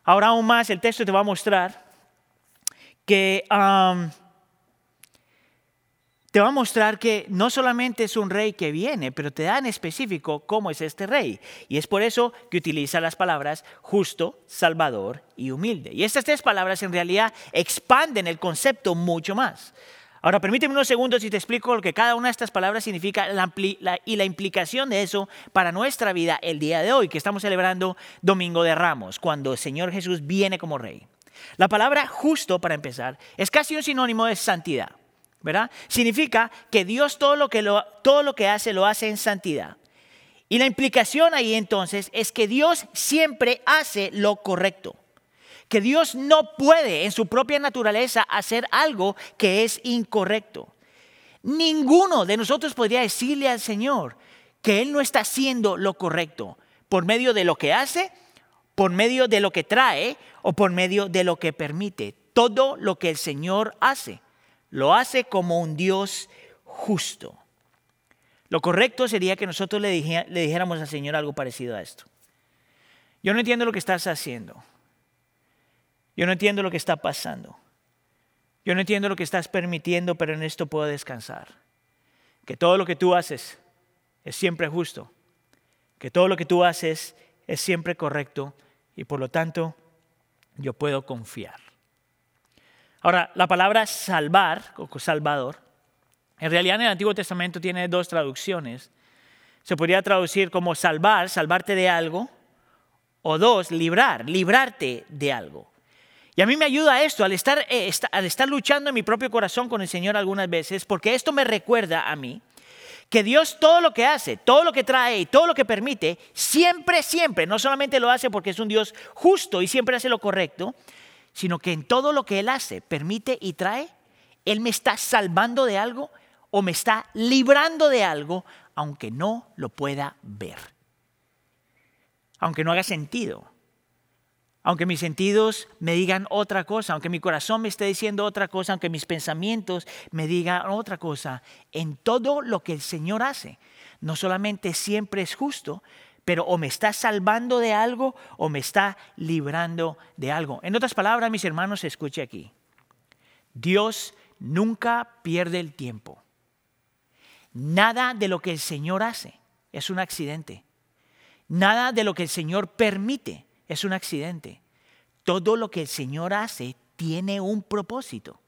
Ahora aún más, el texto te va a mostrar que um, te va a mostrar que no solamente es un rey que viene, pero te da en específico cómo es este rey. Y es por eso que utiliza las palabras justo, salvador y humilde. Y estas tres palabras en realidad expanden el concepto mucho más. Ahora, permíteme unos segundos y te explico lo que cada una de estas palabras significa y la implicación de eso para nuestra vida el día de hoy, que estamos celebrando Domingo de Ramos, cuando el Señor Jesús viene como rey. La palabra justo, para empezar, es casi un sinónimo de santidad, ¿verdad? Significa que Dios todo lo que, todo lo que hace lo hace en santidad. Y la implicación ahí entonces es que Dios siempre hace lo correcto. Que Dios no puede en su propia naturaleza hacer algo que es incorrecto. Ninguno de nosotros podría decirle al Señor que Él no está haciendo lo correcto por medio de lo que hace por medio de lo que trae o por medio de lo que permite. Todo lo que el Señor hace, lo hace como un Dios justo. Lo correcto sería que nosotros le, dijéramos al Señor algo parecido a esto. Yo no entiendo lo que estás haciendo. Yo no entiendo lo que está pasando. Yo no entiendo lo que estás permitiendo, pero en esto puedo descansar. Que todo lo que tú haces es siempre justo. Que todo lo que tú haces es siempre correcto y por lo tanto yo puedo confiar. Ahora, la palabra salvar o salvador, en realidad en el Antiguo Testamento tiene dos traducciones. Se podría traducir como salvar, salvarte de algo, o dos, librar, librarte de algo. Y a mí me ayuda esto al estar, eh, al estar luchando en mi propio corazón con el Señor algunas veces, porque esto me recuerda a mí que Dios todo lo que hace, todo lo que trae y todo lo que permite, siempre, siempre, no solamente lo hace porque es un Dios justo y siempre hace lo correcto, sino que en todo lo que Él hace, permite y trae, Él me está salvando de algo o me está librando de algo, aunque no lo pueda ver, aunque no haga sentido aunque mis sentidos me digan otra cosa, aunque mi corazón me esté diciendo otra cosa, aunque mis pensamientos me digan otra cosa, en todo lo que el Señor hace, no solamente siempre es justo, pero o me está salvando de algo o me está librando de algo. En otras palabras, mis hermanos, escuche aquí. Dios nunca pierde el tiempo. Nada de lo que el Señor hace es un accidente. Nada de lo que el Señor permite es un accidente. Todo lo que el Señor hace tiene un propósito.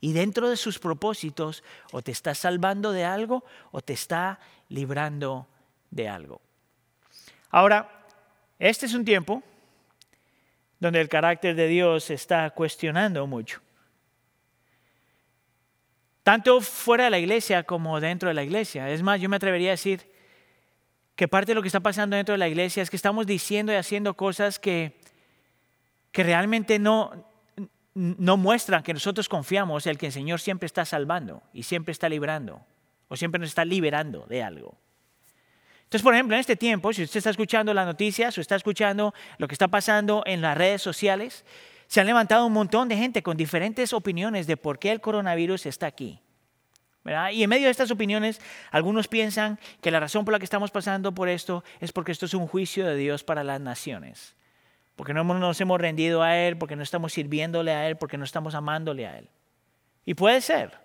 Y dentro de sus propósitos o te está salvando de algo o te está librando de algo. Ahora, este es un tiempo donde el carácter de Dios se está cuestionando mucho. Tanto fuera de la iglesia como dentro de la iglesia. Es más, yo me atrevería a decir que parte de lo que está pasando dentro de la iglesia es que estamos diciendo y haciendo cosas que, que realmente no, no muestran que nosotros confiamos en que el Señor siempre está salvando y siempre está librando o siempre nos está liberando de algo. Entonces, por ejemplo, en este tiempo, si usted está escuchando las noticias o está escuchando lo que está pasando en las redes sociales, se han levantado un montón de gente con diferentes opiniones de por qué el coronavirus está aquí. Y en medio de estas opiniones, algunos piensan que la razón por la que estamos pasando por esto es porque esto es un juicio de Dios para las naciones. Porque no nos hemos rendido a Él, porque no estamos sirviéndole a Él, porque no estamos amándole a Él. Y puede ser.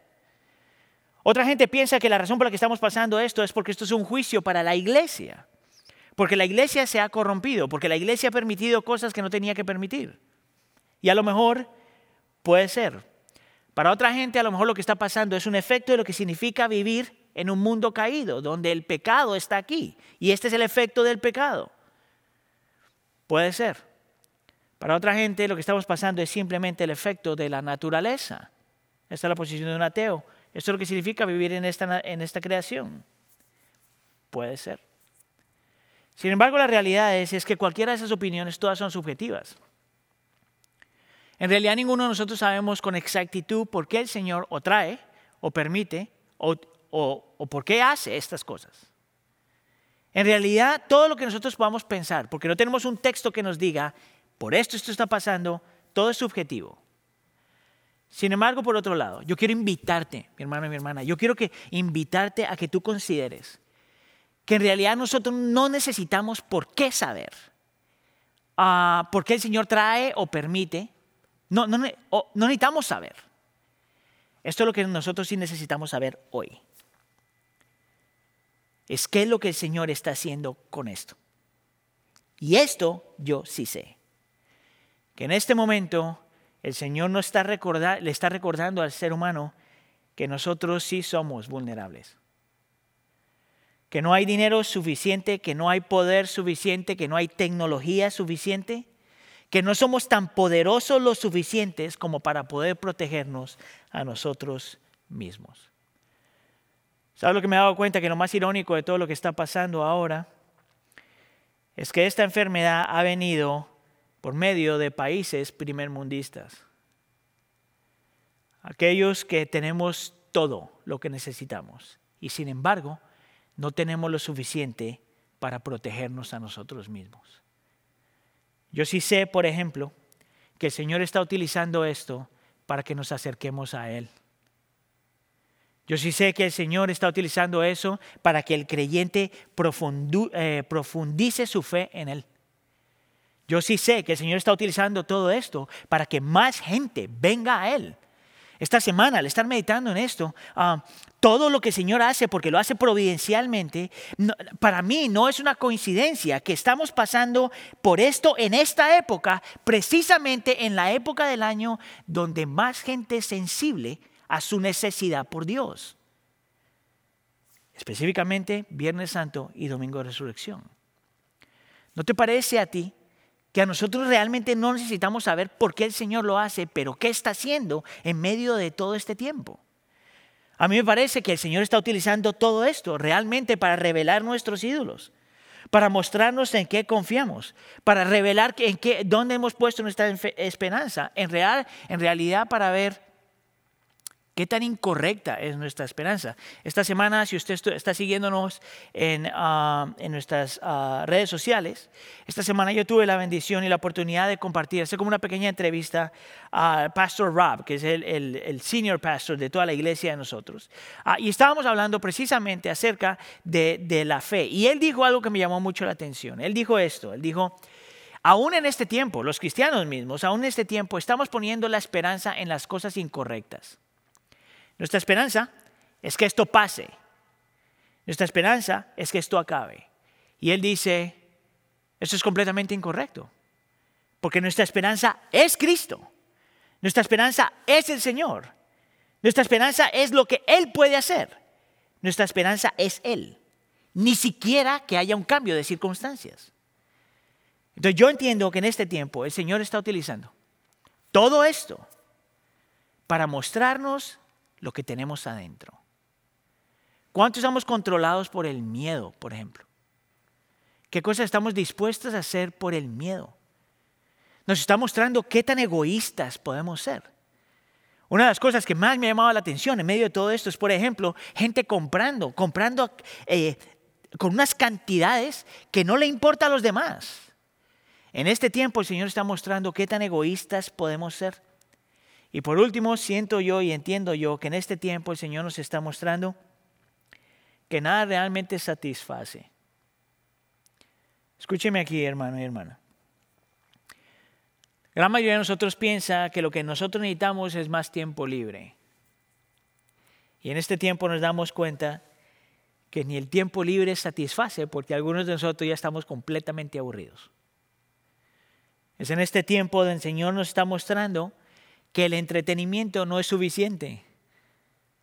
Otra gente piensa que la razón por la que estamos pasando esto es porque esto es un juicio para la iglesia. Porque la iglesia se ha corrompido, porque la iglesia ha permitido cosas que no tenía que permitir. Y a lo mejor puede ser. Para otra gente a lo mejor lo que está pasando es un efecto de lo que significa vivir en un mundo caído, donde el pecado está aquí. Y este es el efecto del pecado. Puede ser. Para otra gente lo que estamos pasando es simplemente el efecto de la naturaleza. Esta es la posición de un ateo. Esto es lo que significa vivir en esta, en esta creación. Puede ser. Sin embargo, la realidad es, es que cualquiera de esas opiniones todas son subjetivas. En realidad ninguno de nosotros sabemos con exactitud por qué el Señor o trae o permite o, o, por qué hace estas cosas. En realidad todo lo que nosotros podamos pensar, porque no tenemos un texto que nos diga, por esto esto está pasando, todo es subjetivo. Sin embargo, por otro lado, yo quiero invitarte, mi hermano y mi hermana, yo quiero que invitarte a que tú consideres que en realidad nosotros no necesitamos por qué saber, uh, por qué el Señor trae o permite, no, no, no necesitamos saber. Esto es lo que nosotros sí necesitamos saber hoy. Es qué es lo que el Señor está haciendo con esto. Y esto yo sí sé. Que en este momento el Señor no está le está recordando al ser humano que nosotros sí somos vulnerables. Que no hay dinero suficiente, que no hay poder suficiente, que no hay tecnología suficiente, que no somos tan poderosos lo suficientes como para poder protegernos a nosotros mismos. ¿Sabes lo que me he dado cuenta? Que lo más irónico de todo lo que está pasando ahora es que esta enfermedad ha venido por medio de países primermundistas. Aquellos que tenemos todo lo que necesitamos y sin embargo no tenemos lo suficiente para protegernos a nosotros mismos. Yo sí sé, por ejemplo, que el Señor está utilizando esto para que nos acerquemos a Él. Yo sí sé que el Señor está utilizando eso para que el creyente eh, profundice su fe en Él. Yo sí sé que el Señor está utilizando todo esto para que más gente venga a Él. Esta semana, al estar meditando en esto, ah, todo lo que el Señor hace, porque lo hace providencialmente, para mí no es una coincidencia que estamos pasando por esto en esta época, precisamente en la época del año donde más gente es sensible a su necesidad por Dios. Específicamente Viernes Santo y Domingo de Resurrección. ¿No te parece a ti que a nosotros realmente no necesitamos saber por qué el Señor lo hace, pero qué está haciendo en medio de todo este tiempo? A mí me parece que el Señor está utilizando todo esto realmente para revelar nuestros ídolos, para mostrarnos en qué confiamos, para revelar en qué, dónde hemos puesto nuestra esperanza, en, real, en realidad para ver ¿Qué tan incorrecta es nuestra esperanza? Esta semana, si usted está siguiéndonos en, ah, en nuestras ah, redes sociales, esta semana yo tuve la bendición y la oportunidad de compartir, hacer como una pequeña entrevista al Pastor Rob, que es el, el, senior pastor de toda la iglesia de nosotros. Ah, y estábamos hablando precisamente acerca de, de la fe. Y él dijo algo que me llamó mucho la atención. Él dijo esto, él dijo, aún en este tiempo, los cristianos mismos, aún en este tiempo, estamos poniendo la esperanza en las cosas incorrectas. Nuestra esperanza es que esto pase. Nuestra esperanza es que esto acabe. Y él dice, esto es completamente incorrecto. Porque nuestra esperanza es Cristo. Nuestra esperanza es el Señor. Nuestra esperanza es lo que Él puede hacer. Nuestra esperanza es Él. Ni siquiera que haya un cambio de circunstancias. Entonces yo entiendo que en este tiempo el Señor está utilizando todo esto para mostrarnos lo que tenemos adentro. ¿Cuántos estamos controlados por el miedo, por ejemplo? ¿Qué cosas estamos dispuestos a hacer por el miedo? Nos está mostrando qué tan egoístas podemos ser. Una de las cosas que más me ha llamado la atención en medio de todo esto es, por ejemplo, gente comprando, comprando eh, con unas cantidades que no le importa a los demás. En este tiempo el Señor está mostrando qué tan egoístas podemos ser. Y por último, siento yo y entiendo yo que en este tiempo el Señor nos está mostrando que nada realmente satisface. Escúcheme aquí, hermano y hermana. La gran mayoría de nosotros piensa que lo que nosotros necesitamos es más tiempo libre. Y en este tiempo nos damos cuenta que ni el tiempo libre satisface porque algunos de nosotros ya estamos completamente aburridos. Es en este tiempo donde el Señor nos está mostrando que el entretenimiento no es suficiente,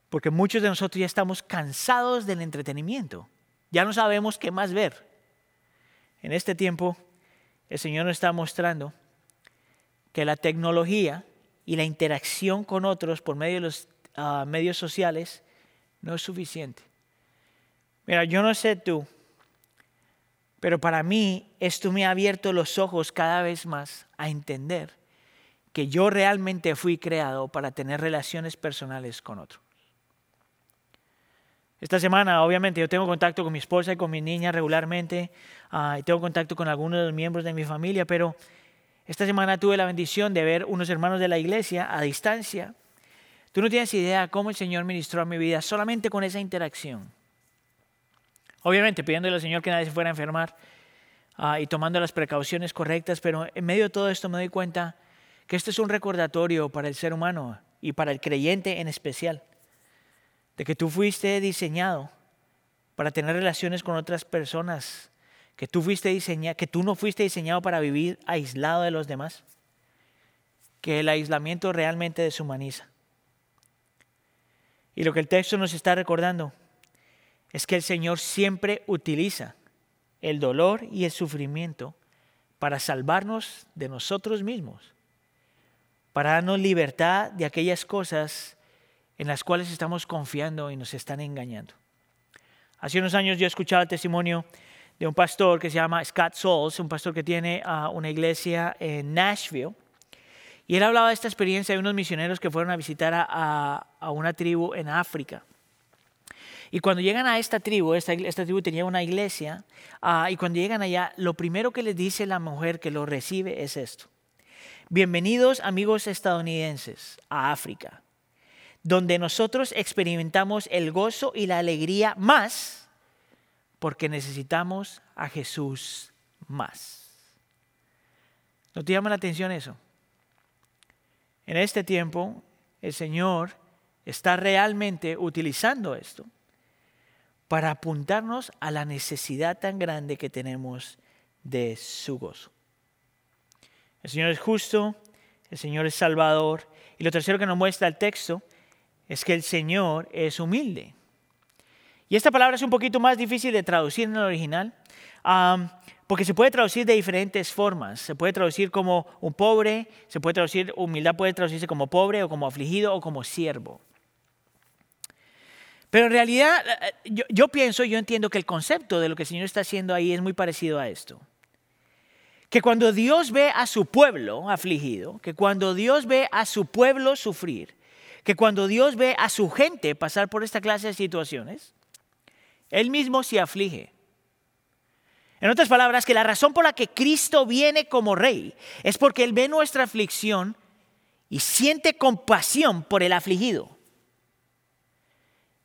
porque muchos de nosotros ya estamos cansados del entretenimiento, ya no sabemos qué más ver. En este tiempo, el Señor nos está mostrando que la tecnología y la interacción con otros por medio de los ah, medios sociales no es suficiente. Mira, yo no sé tú, pero para mí esto me ha abierto los ojos cada vez más a entender que yo realmente fui creado para tener relaciones personales con otros. Esta semana, obviamente, yo tengo contacto con mi esposa y con mi niña regularmente, ah, y tengo contacto con algunos de los miembros de mi familia, pero esta semana tuve la bendición de ver unos hermanos de la iglesia a distancia, Tú no tienes idea cómo el Señor ministró a mi vida solamente con esa interacción. Obviamente pidiéndole al Señor que nadie se fuera a enfermar ah, y tomando las precauciones correctas, pero en medio de todo esto me doy cuenta que este es un recordatorio para el ser humano y para el creyente en especial, de que tú fuiste diseñado para tener relaciones con otras personas, que tú, fuiste diseñado, que tú no fuiste diseñado para vivir aislado de los demás, que el aislamiento realmente deshumaniza. Y lo que el texto nos está recordando es que el Señor siempre utiliza el dolor y el sufrimiento para salvarnos de nosotros mismos para darnos libertad de aquellas cosas en las cuales estamos confiando y nos están engañando. Hace unos años yo escuchaba el testimonio de un pastor que se llama Scott Souls, un pastor que tiene ah, una iglesia en Nashville. Y él hablaba de esta experiencia de unos misioneros que fueron a visitar a, una tribu en África. Y cuando llegan a esta tribu, esta, tribu tenía una iglesia, ah, y cuando llegan allá, lo primero que les dice la mujer que lo recibe es esto. Bienvenidos amigos estadounidenses a África, donde nosotros experimentamos el gozo y la alegría más porque necesitamos a Jesús más. ¿No te llama la atención eso? En este tiempo, el Señor está realmente utilizando esto para apuntarnos a la necesidad tan grande que tenemos de su gozo. El Señor es justo, el Señor es salvador. Y lo tercero que nos muestra el texto es que el Señor es humilde. Y esta palabra es un poquito más difícil de traducir en el original, porque se puede traducir de diferentes formas. Se puede traducir como un pobre, se puede traducir, humildad puede traducirse como pobre o como afligido o como siervo. Pero en realidad eh, yo, yo pienso, yo entiendo que el concepto de lo que el Señor está haciendo ahí es muy parecido a esto que cuando Dios ve a su pueblo afligido, que cuando Dios ve a su pueblo sufrir, que cuando Dios ve a su gente pasar por esta clase de situaciones, Él mismo se aflige. En otras palabras, que la razón por la que Cristo viene como rey es porque Él ve nuestra aflicción y siente compasión por el afligido.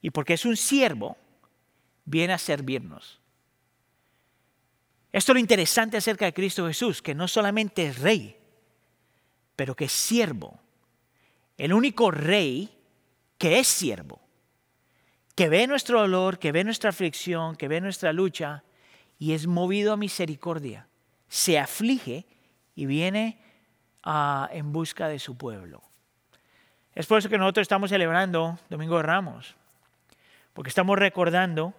Y porque es un siervo, viene a servirnos. Esto es lo interesante acerca de Cristo Jesús, que no solamente es rey, pero que es siervo. El único rey que es siervo, que ve nuestro dolor, que ve nuestra aflicción, que ve nuestra lucha y es movido a misericordia. Se aflige y viene ah, en busca de su pueblo. Es por eso que nosotros estamos celebrando Domingo de Ramos, porque estamos recordando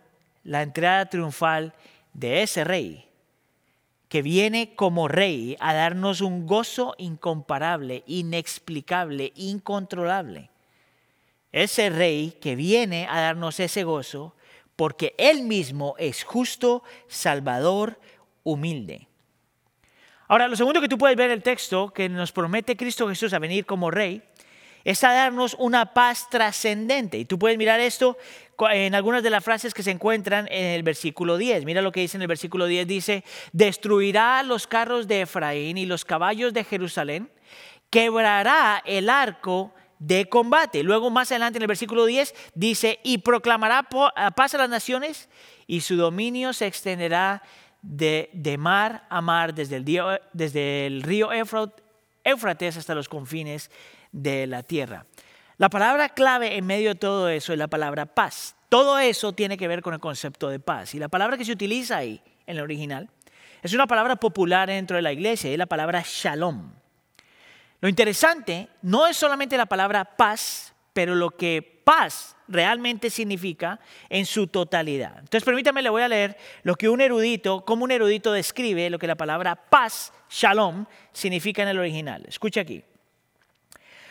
la entrada triunfal de ese rey que viene como rey a darnos un gozo incomparable, inexplicable, incontrolable. Ese rey que viene a darnos ese gozo porque Él mismo es justo, salvador, humilde. Ahora, lo segundo que tú puedes ver en el texto que nos promete Cristo Jesús a venir como rey es a darnos una paz trascendente. Y tú puedes mirar esto en algunas de las frases que se encuentran en el versículo 10. Mira lo que dice en el versículo 10. Dice, destruirá los carros de Efraín y los caballos de Jerusalén, quebrará el arco de combate. Luego más adelante en el versículo 10 dice, y proclamará paz a las naciones y su dominio se extenderá de, mar a mar desde el, desde el río Éufrates hasta los confines de la tierra. La palabra clave en medio de todo eso es la palabra paz. Todo eso tiene que ver con el concepto de paz. Y la palabra que se utiliza ahí, en el original, es una palabra popular dentro de la iglesia, es la palabra shalom. Lo interesante no es solamente la palabra paz, pero lo que paz realmente significa en su totalidad. Entonces permítame, le voy a leer lo que un erudito, como un erudito describe lo que la palabra paz, shalom, significa en el original. Escucha aquí.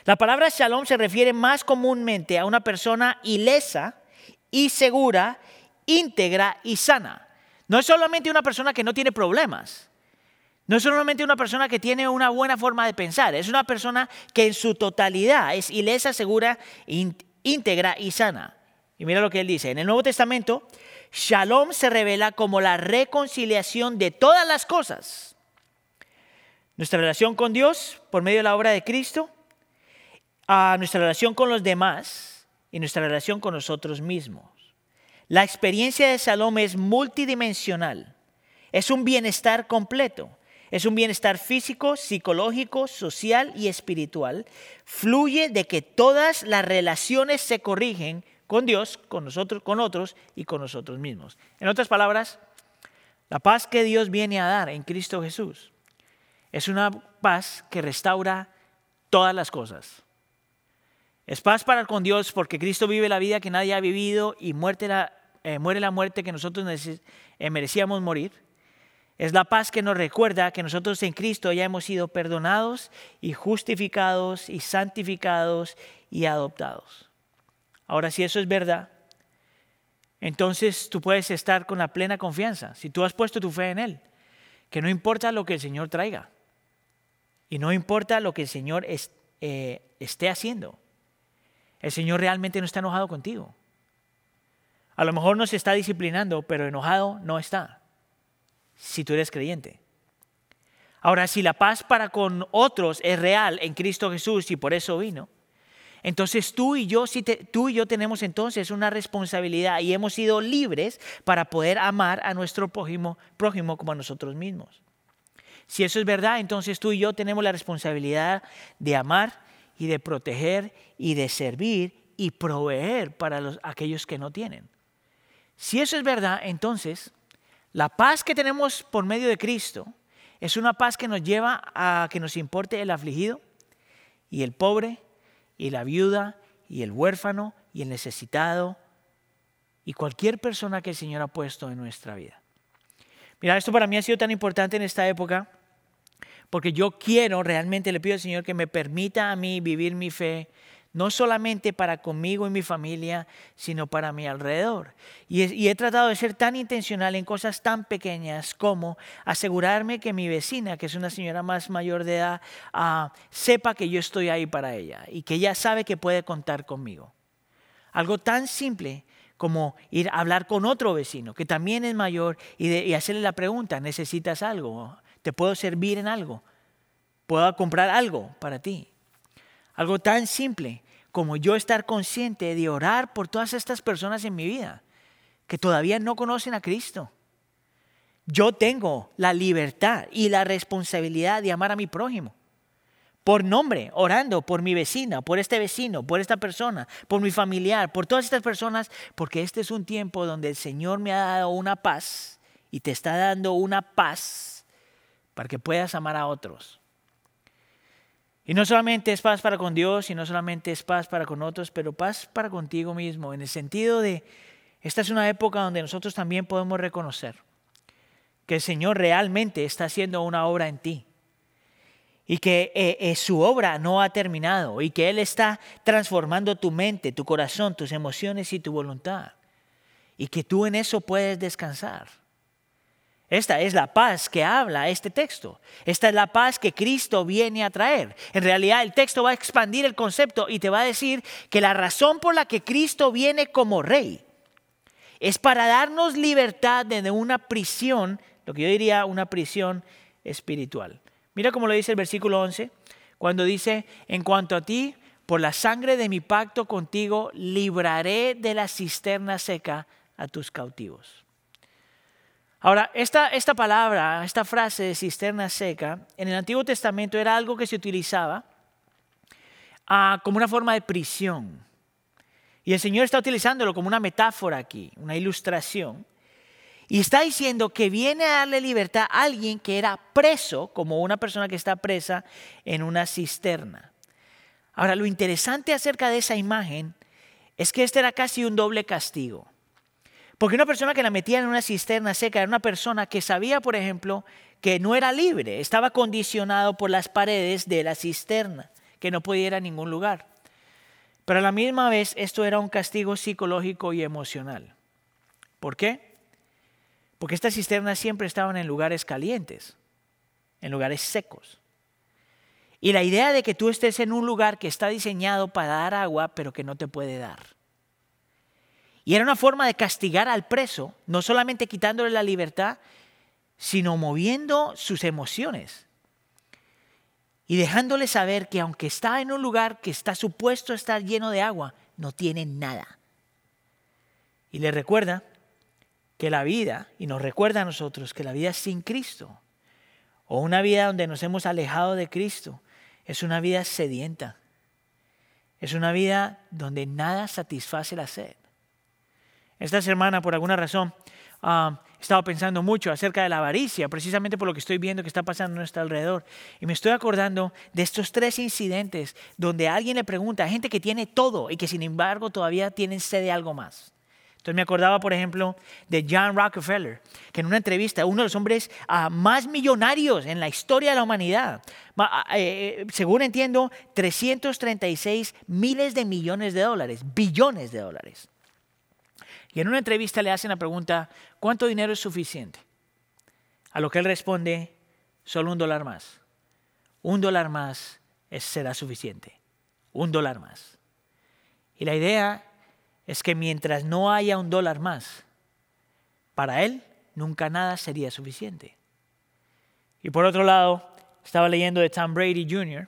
La palabra shalom se refiere más comúnmente a una persona ilesa y segura, íntegra y sana. No es solamente una persona que no tiene problemas. No es solamente una persona que tiene una buena forma de pensar. Es una persona que en su totalidad es ilesa, segura, íntegra y sana. Y mira lo que él dice. En el Nuevo Testamento, shalom se revela como la reconciliación de todas las cosas. Nuestra relación con Dios por medio de la obra de Cristo a nuestra relación con los demás y nuestra relación con nosotros mismos. La experiencia de Salomé es multidimensional. Es un bienestar completo. Es un bienestar físico, psicológico, social y espiritual. Fluye de que todas las relaciones se corrigen con Dios, con nosotros, con otros y con nosotros mismos. En otras palabras, la paz que Dios viene a dar en Cristo Jesús es una paz que restaura todas las cosas. Es paz para con Dios porque Cristo vive la vida que nadie ha vivido y muerte la, eh, muere la muerte que nosotros eh, merecíamos morir. Es la paz que nos recuerda que nosotros en Cristo ya hemos sido perdonados y justificados y santificados y adoptados. Ahora, si eso es verdad, entonces tú puedes estar con la plena confianza, si tú has puesto tu fe en Él, que no importa lo que el Señor traiga y no importa lo que el Señor eh, esté haciendo, el Señor realmente no está enojado contigo. A lo mejor no se está disciplinando, pero enojado no está si tú eres creyente. Ahora, si la paz para con otros es real en Cristo Jesús y por eso vino, entonces tú y yo, si tú y yo tenemos entonces una responsabilidad y hemos sido libres para poder amar a nuestro prójimo como a nosotros mismos. Si eso es verdad, entonces tú y yo tenemos la responsabilidad de amar y de proteger y de servir y proveer para los, aquellos que no tienen. Si eso es verdad, entonces la paz que tenemos por medio de Cristo es una paz que nos lleva a que nos importe el afligido y el pobre y la viuda y el huérfano y el necesitado y cualquier persona que el Señor ha puesto en nuestra vida. Mira, esto para mí ha sido tan importante en esta época porque yo quiero, realmente le pido al Señor que me permita a mí vivir mi fe no solamente para conmigo y mi familia, sino para mi alrededor. Y he, tratado de ser tan intencional en cosas tan pequeñas como asegurarme que mi vecina, que es una señora más mayor de edad, ah, sepa que yo estoy ahí para ella y que ella sabe que puede contar conmigo. Algo tan simple como ir a hablar con otro vecino que también es mayor y, y hacerle la pregunta, ¿necesitas algo? ¿Te puedo servir en algo? ¿Puedo comprar algo para ti? Algo tan simple como yo estar consciente de orar por todas estas personas en mi vida que todavía no conocen a Cristo. Yo tengo la libertad y la responsabilidad de amar a mi prójimo. Por nombre, orando por mi vecina, por este vecino, por esta persona, por mi familiar, por todas estas personas, porque este es un tiempo donde el Señor me ha dado una paz y te está dando una paz para que puedas amar a otros. Y no solamente es paz para con Dios, y no solamente es paz para con otros, pero paz para contigo mismo, en el sentido de, esta es una época donde nosotros también podemos reconocer que el Señor realmente está haciendo una obra en ti y que eh, eh, su obra no ha terminado y que Él está transformando tu mente, tu corazón, tus emociones y tu voluntad y que tú en eso puedes descansar. Esta es la paz que habla este texto. Esta es la paz que Cristo viene a traer. En realidad el texto va a expandir el concepto y te va a decir que la razón por la que Cristo viene como rey es para darnos libertad de una prisión, lo que yo diría una prisión espiritual. Mira cómo lo dice el versículo 11, cuando dice, en cuanto a ti, por la sangre de mi pacto contigo, libraré de la cisterna seca a tus cautivos. Ahora, esta, esta palabra, esta frase de cisterna seca, en el Antiguo Testamento era algo que se utilizaba ah, como una forma de prisión. Y el Señor está utilizándolo como una metáfora aquí, una ilustración. Y está diciendo que viene a darle libertad a alguien que era preso, como una persona que está presa en una cisterna. Ahora, lo interesante acerca de esa imagen es que este era casi un doble castigo. Porque una persona que la metía en una cisterna seca era una persona que sabía, por ejemplo, que no era libre, estaba condicionado por las paredes de la cisterna, que no podía ir a ningún lugar. Pero a la misma vez esto era un castigo psicológico y emocional. ¿Por qué? Porque estas cisternas siempre estaban en lugares calientes, en lugares secos. Y la idea de que tú estés en un lugar que está diseñado para dar agua, pero que no te puede dar. Y era una forma de castigar al preso, no solamente quitándole la libertad, sino moviendo sus emociones. y dejándole saber que aunque está en un lugar que está supuesto estar lleno de agua, no tiene nada. Y le recuerda que la vida, y nos recuerda a nosotros que la vida sin Cristo, o una vida donde nos hemos alejado de Cristo, es una vida sedienta. Es una vida donde nada satisface la sed. Esta semana, por alguna razón, ah, he estado pensando mucho acerca de la avaricia, precisamente por lo que estoy viendo que está pasando a nuestro alrededor. Y me estoy acordando de estos tres incidentes donde alguien le pregunta a gente que tiene todo y que sin embargo todavía tienen sed de algo más. Entonces me acordaba, por ejemplo, de John Rockefeller, que en una entrevista, uno de los hombres ah, más millonarios en la historia de la humanidad, ah, eh, eh, según entiendo, 336 miles de millones de dólares, billones de dólares. Y en una entrevista le hacen la pregunta, ¿cuánto dinero es suficiente? A lo que él responde, solo un dólar más. Un dólar más será suficiente. Un dólar más. Y la idea es que mientras no haya un dólar más, para él nunca nada sería suficiente. Y por otro lado, estaba leyendo de Tom Brady Jr.,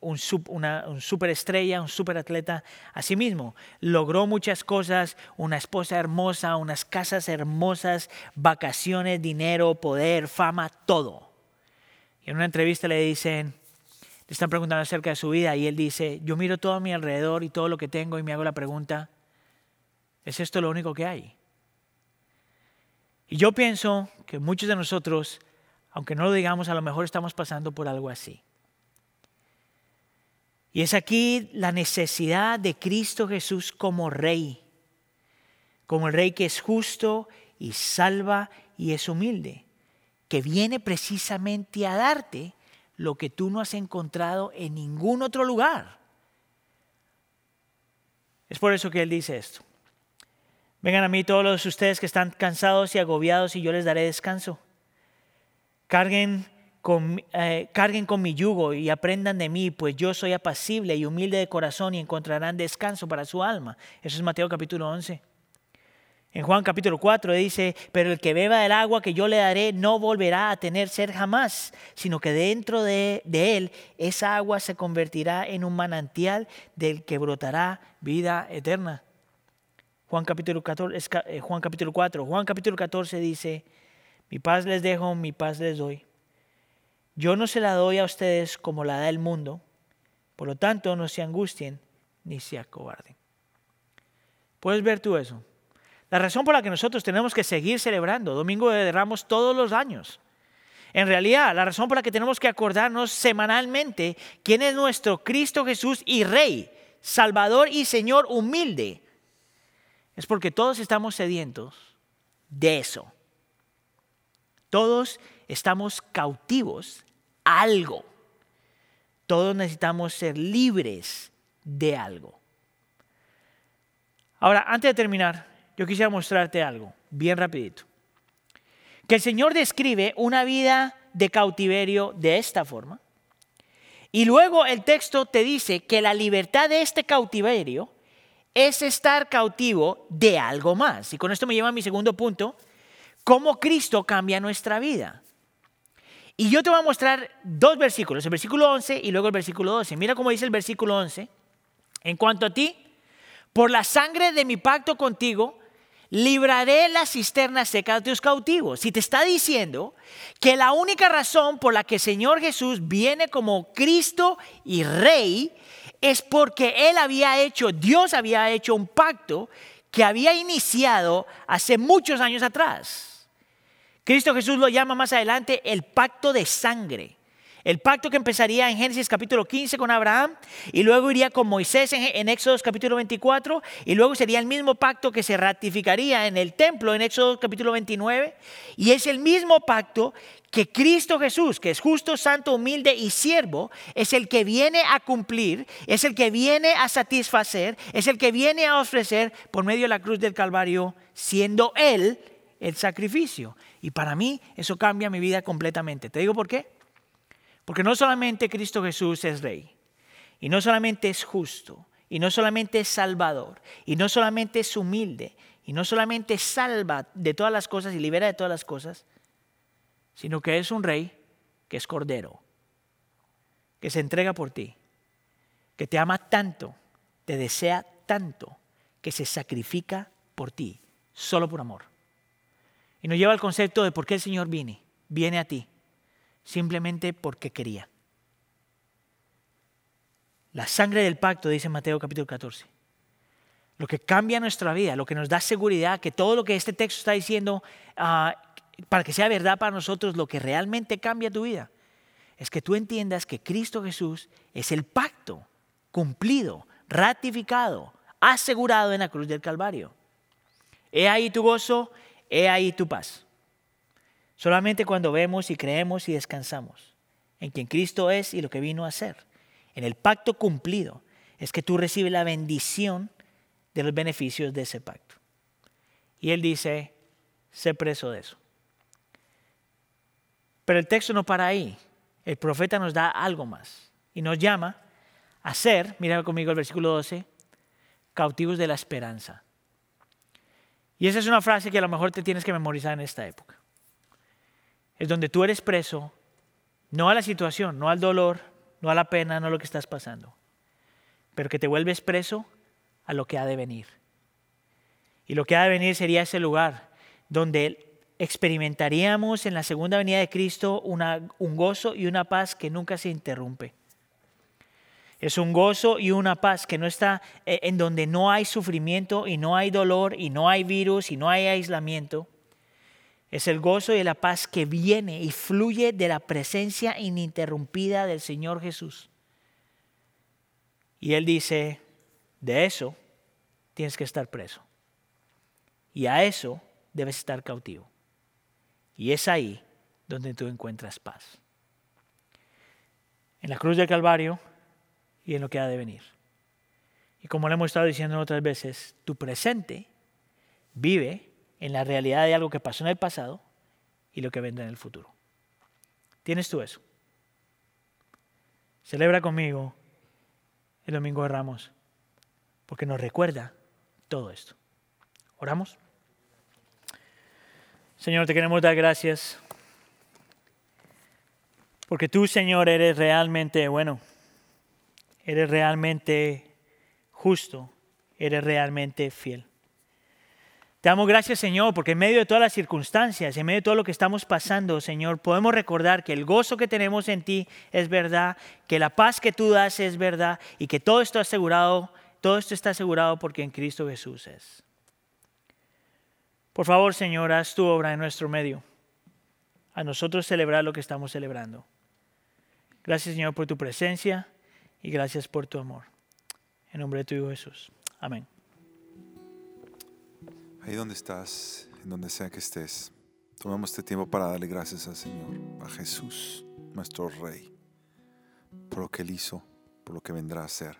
un, superestrella, un superatleta. Asimismo, logró muchas cosas, una esposa hermosa, unas casas hermosas, vacaciones, dinero, poder, fama, todo. Y en una entrevista le dicen, le están preguntando acerca de su vida y él dice, yo miro todo a mi alrededor y todo lo que tengo y me hago la pregunta, ¿Es esto lo único que hay? Y yo pienso que muchos de nosotros, aunque no lo digamos, a lo mejor estamos pasando por algo así. Y es aquí la necesidad de Cristo Jesús como rey, como el rey que es justo y salva y es humilde, que viene precisamente a darte lo que tú no has encontrado en ningún otro lugar. Es por eso que Él dice esto. Vengan a mí todos ustedes que están cansados y agobiados y yo les daré descanso. Carguen eh, carguen con mi yugo y aprendan de mí, pues yo soy apacible y humilde de corazón y encontrarán descanso para su alma. Eso es Mateo capítulo 11. En Juan capítulo 4 dice, pero el que beba del agua que yo le daré no volverá a tener sed jamás, sino que dentro de, de él esa agua se convertirá en un manantial del que brotará vida eterna. Juan capítulo, 14, eh, Juan capítulo 4. Juan capítulo 14 dice, mi paz les dejo, mi paz les doy. Yo no se la doy a ustedes como la da el mundo, por lo tanto no se angustien ni se acobarden. ¿Puedes ver tú eso? La razón por la que nosotros tenemos que seguir celebrando Domingo de Ramos todos los años. En realidad, la razón por la que tenemos que acordarnos semanalmente quién es nuestro Cristo Jesús y Rey, Salvador y Señor humilde es porque todos estamos sedientos de eso. Todos estamos cautivos algo. Todos necesitamos ser libres de algo. Ahora, antes de terminar, yo quisiera mostrarte algo, bien rapidito. Que el Señor describe una vida de cautiverio de esta forma. Y luego el texto te dice que la libertad de este cautiverio es estar cautivo de algo más. Y con esto me lleva a mi segundo punto, cómo Cristo cambia nuestra vida. Y yo te voy a mostrar dos versículos, el versículo 11 y luego el versículo 12. Mira cómo dice el versículo 11. En cuanto a ti, por la sangre de mi pacto contigo, libraré la cisterna seca de tus cautivos. Si te está diciendo que la única razón por la que el Señor Jesús viene como Cristo y Rey es porque Él había hecho, Dios había hecho un pacto que había iniciado hace muchos años atrás. Cristo Jesús lo llama más adelante el pacto de sangre. El pacto que empezaría en Génesis capítulo 15 con Abraham y luego iría con Moisés en, en Éxodo capítulo 24 y luego sería el mismo pacto que se ratificaría en el templo en Éxodo capítulo 29 y es el mismo pacto que Cristo Jesús, que es justo, santo, humilde y siervo, es el que viene a cumplir, es el que viene a satisfacer, es el que viene a ofrecer por medio de la cruz del Calvario, siendo Él el sacrificio. Y para mí eso cambia mi vida completamente. ¿Te digo por qué? Porque no solamente Cristo Jesús es rey, y no solamente es justo, y no solamente es salvador, y no solamente es humilde, y no solamente salva de todas las cosas y libera de todas las cosas, sino que es un rey que es cordero. que se entrega por ti, que te ama tanto, te desea tanto, que se sacrifica por ti, solo por amor. Y nos lleva al concepto de por qué el Señor viene, viene a ti, simplemente porque quería. La sangre del pacto, dice Mateo capítulo 14. Lo que cambia nuestra vida, lo que nos da seguridad, que todo lo que este texto está diciendo, ah, para que sea verdad para nosotros, lo que realmente cambia tu vida, es que tú entiendas que Cristo Jesús es el pacto cumplido, ratificado, asegurado en la cruz del Calvario. He ahí tu gozo, he ahí tu paz. Solamente cuando vemos y creemos y descansamos en quien Cristo es y lo que vino a hacer, en el pacto cumplido, es que tú recibes la bendición de los beneficios de ese pacto. Y él dice, sé preso de eso. Pero el texto no para ahí. El profeta nos da algo más y nos llama a ser, mira conmigo el versículo 12, cautivos de la esperanza. Y esa es una frase que a lo mejor te tienes que memorizar en esta época. Es donde tú eres preso, no a la situación, no al dolor, no a la pena, no a lo que estás pasando, pero que te vuelves preso a lo que ha de venir. Y lo que ha de venir sería ese lugar donde experimentaríamos en la segunda venida de Cristo un gozo y una paz que nunca se interrumpe. Es un gozo y una paz que no está eh, en donde no hay sufrimiento y no hay dolor y no hay virus y no hay aislamiento. Es el gozo y la paz que viene y fluye de la presencia ininterrumpida del Señor Jesús. Y Él dice, de eso tienes que estar preso. Y a eso debes estar cautivo. Y es ahí donde tú encuentras paz. En la cruz del Calvario y en lo que ha de venir. Y como le hemos estado diciendo otras veces, tu presente vive en la realidad de algo que pasó en el pasado y lo que vendrá en el futuro. ¿Tienes tú eso? Celebra conmigo el Domingo de Ramos, porque nos recuerda todo esto. ¿Oramos? Señor, te queremos dar gracias, porque tú, Señor, eres realmente bueno eres realmente justo, eres realmente fiel. Te damos gracias, Señor, porque en medio de todas las circunstancias, en medio de todo lo que estamos pasando, Señor, podemos recordar que el gozo que tenemos en ti es verdad, que la paz que tú das es verdad y que todo esto asegurado, todo esto está asegurado porque en Cristo Jesús es. Por favor, Señor, haz tu obra en nuestro medio. A nosotros celebrar lo que estamos celebrando. Gracias, Señor, por tu presencia y gracias por tu amor. En nombre de tu Hijo Jesús. Amén. Ahí donde estás, en donde sea que estés, tomemos este tiempo para darle gracias al Señor, a Jesús, nuestro Rey, por lo que Él hizo, por lo que vendrá a hacer.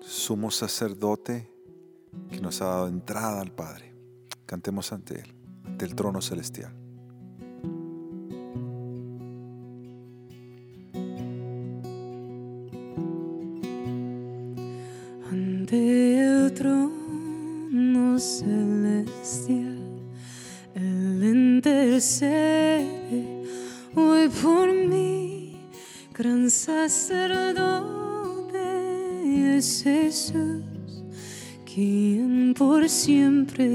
Sumo sacerdote que nos ha dado entrada al Padre. Cantemos ante Él, ante el trono celestial. Siempre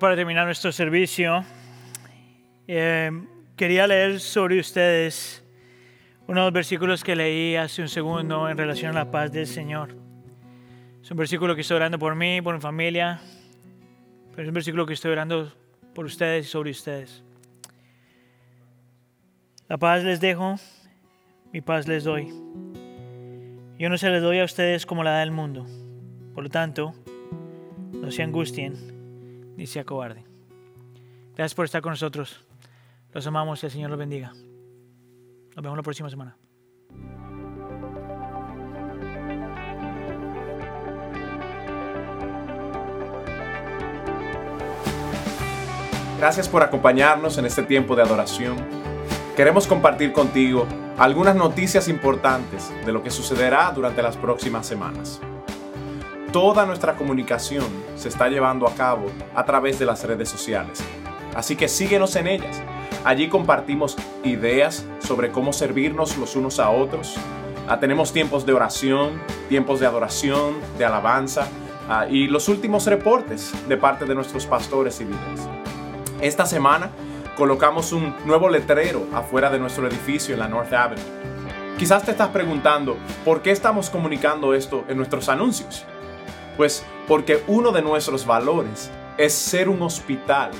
para terminar nuestro servicio, eh, quería leer sobre ustedes uno de los versículos que leí hace un segundo en relación a la paz del Señor. Es un versículo que estoy orando por mí, por mi familia, pero es un versículo que estoy orando por ustedes y sobre ustedes. La paz les dejo, mi paz les doy. Yo no se les doy a ustedes como la da el mundo. Por lo tanto, no se angustien ni se acobarden. Gracias por estar con nosotros. Los amamos y el Señor los bendiga. Nos vemos la próxima semana. Gracias por acompañarnos en este tiempo de adoración. Queremos compartir contigo algunas noticias importantes de lo que sucederá durante las próximas semanas. Toda nuestra comunicación se está llevando a cabo a través de las redes sociales, así que síguenos en ellas. Allí compartimos ideas sobre cómo servirnos los unos a otros. Ah, tenemos tiempos de oración, tiempos de adoración, de alabanza ah, y los últimos reportes de parte de nuestros pastores y líderes. Esta semana colocamos un nuevo letrero afuera de nuestro edificio en la North Avenue. Quizás te estás preguntando, ¿por qué estamos comunicando esto en nuestros anuncios? Pues porque uno de nuestros valores es ser un hospital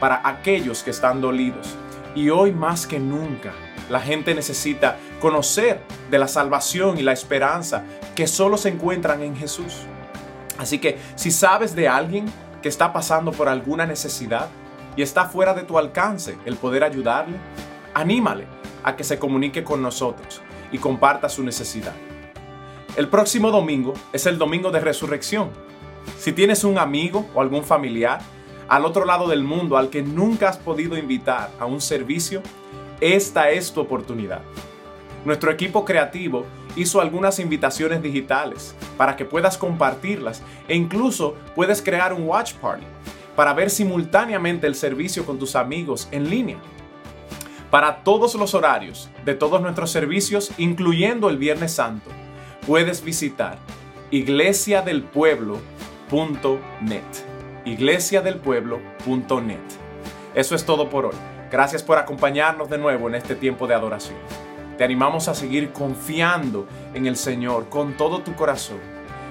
para aquellos que están dolidos. Y hoy más que nunca, la gente necesita conocer de la salvación y la esperanza que solo se encuentran en Jesús. Así que si sabes de alguien que está pasando por alguna necesidad y está fuera de tu alcance el poder ayudarle, anímale a que se comunique con nosotros y comparta su necesidad. El próximo domingo es el domingo de resurrección. Si tienes un amigo o algún familiar al otro lado del mundo al que nunca has podido invitar a un servicio, esta es tu oportunidad. Nuestro equipo creativo hizo algunas invitaciones digitales para que puedas compartirlas e incluso puedes crear un watch party para ver simultáneamente el servicio con tus amigos en línea. Para todos los horarios de todos nuestros servicios, incluyendo el Viernes Santo, puedes visitar iglesiadelpueblo.net. iglesiadelpueblo.net. Eso es todo por hoy. Gracias por acompañarnos de nuevo en este tiempo de adoración. Te animamos a seguir confiando en el Señor con todo tu corazón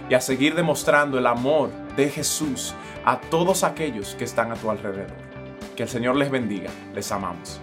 y a seguir demostrando el amor de Jesús a todos aquellos que están a tu alrededor. Que el Señor les bendiga. Les amamos.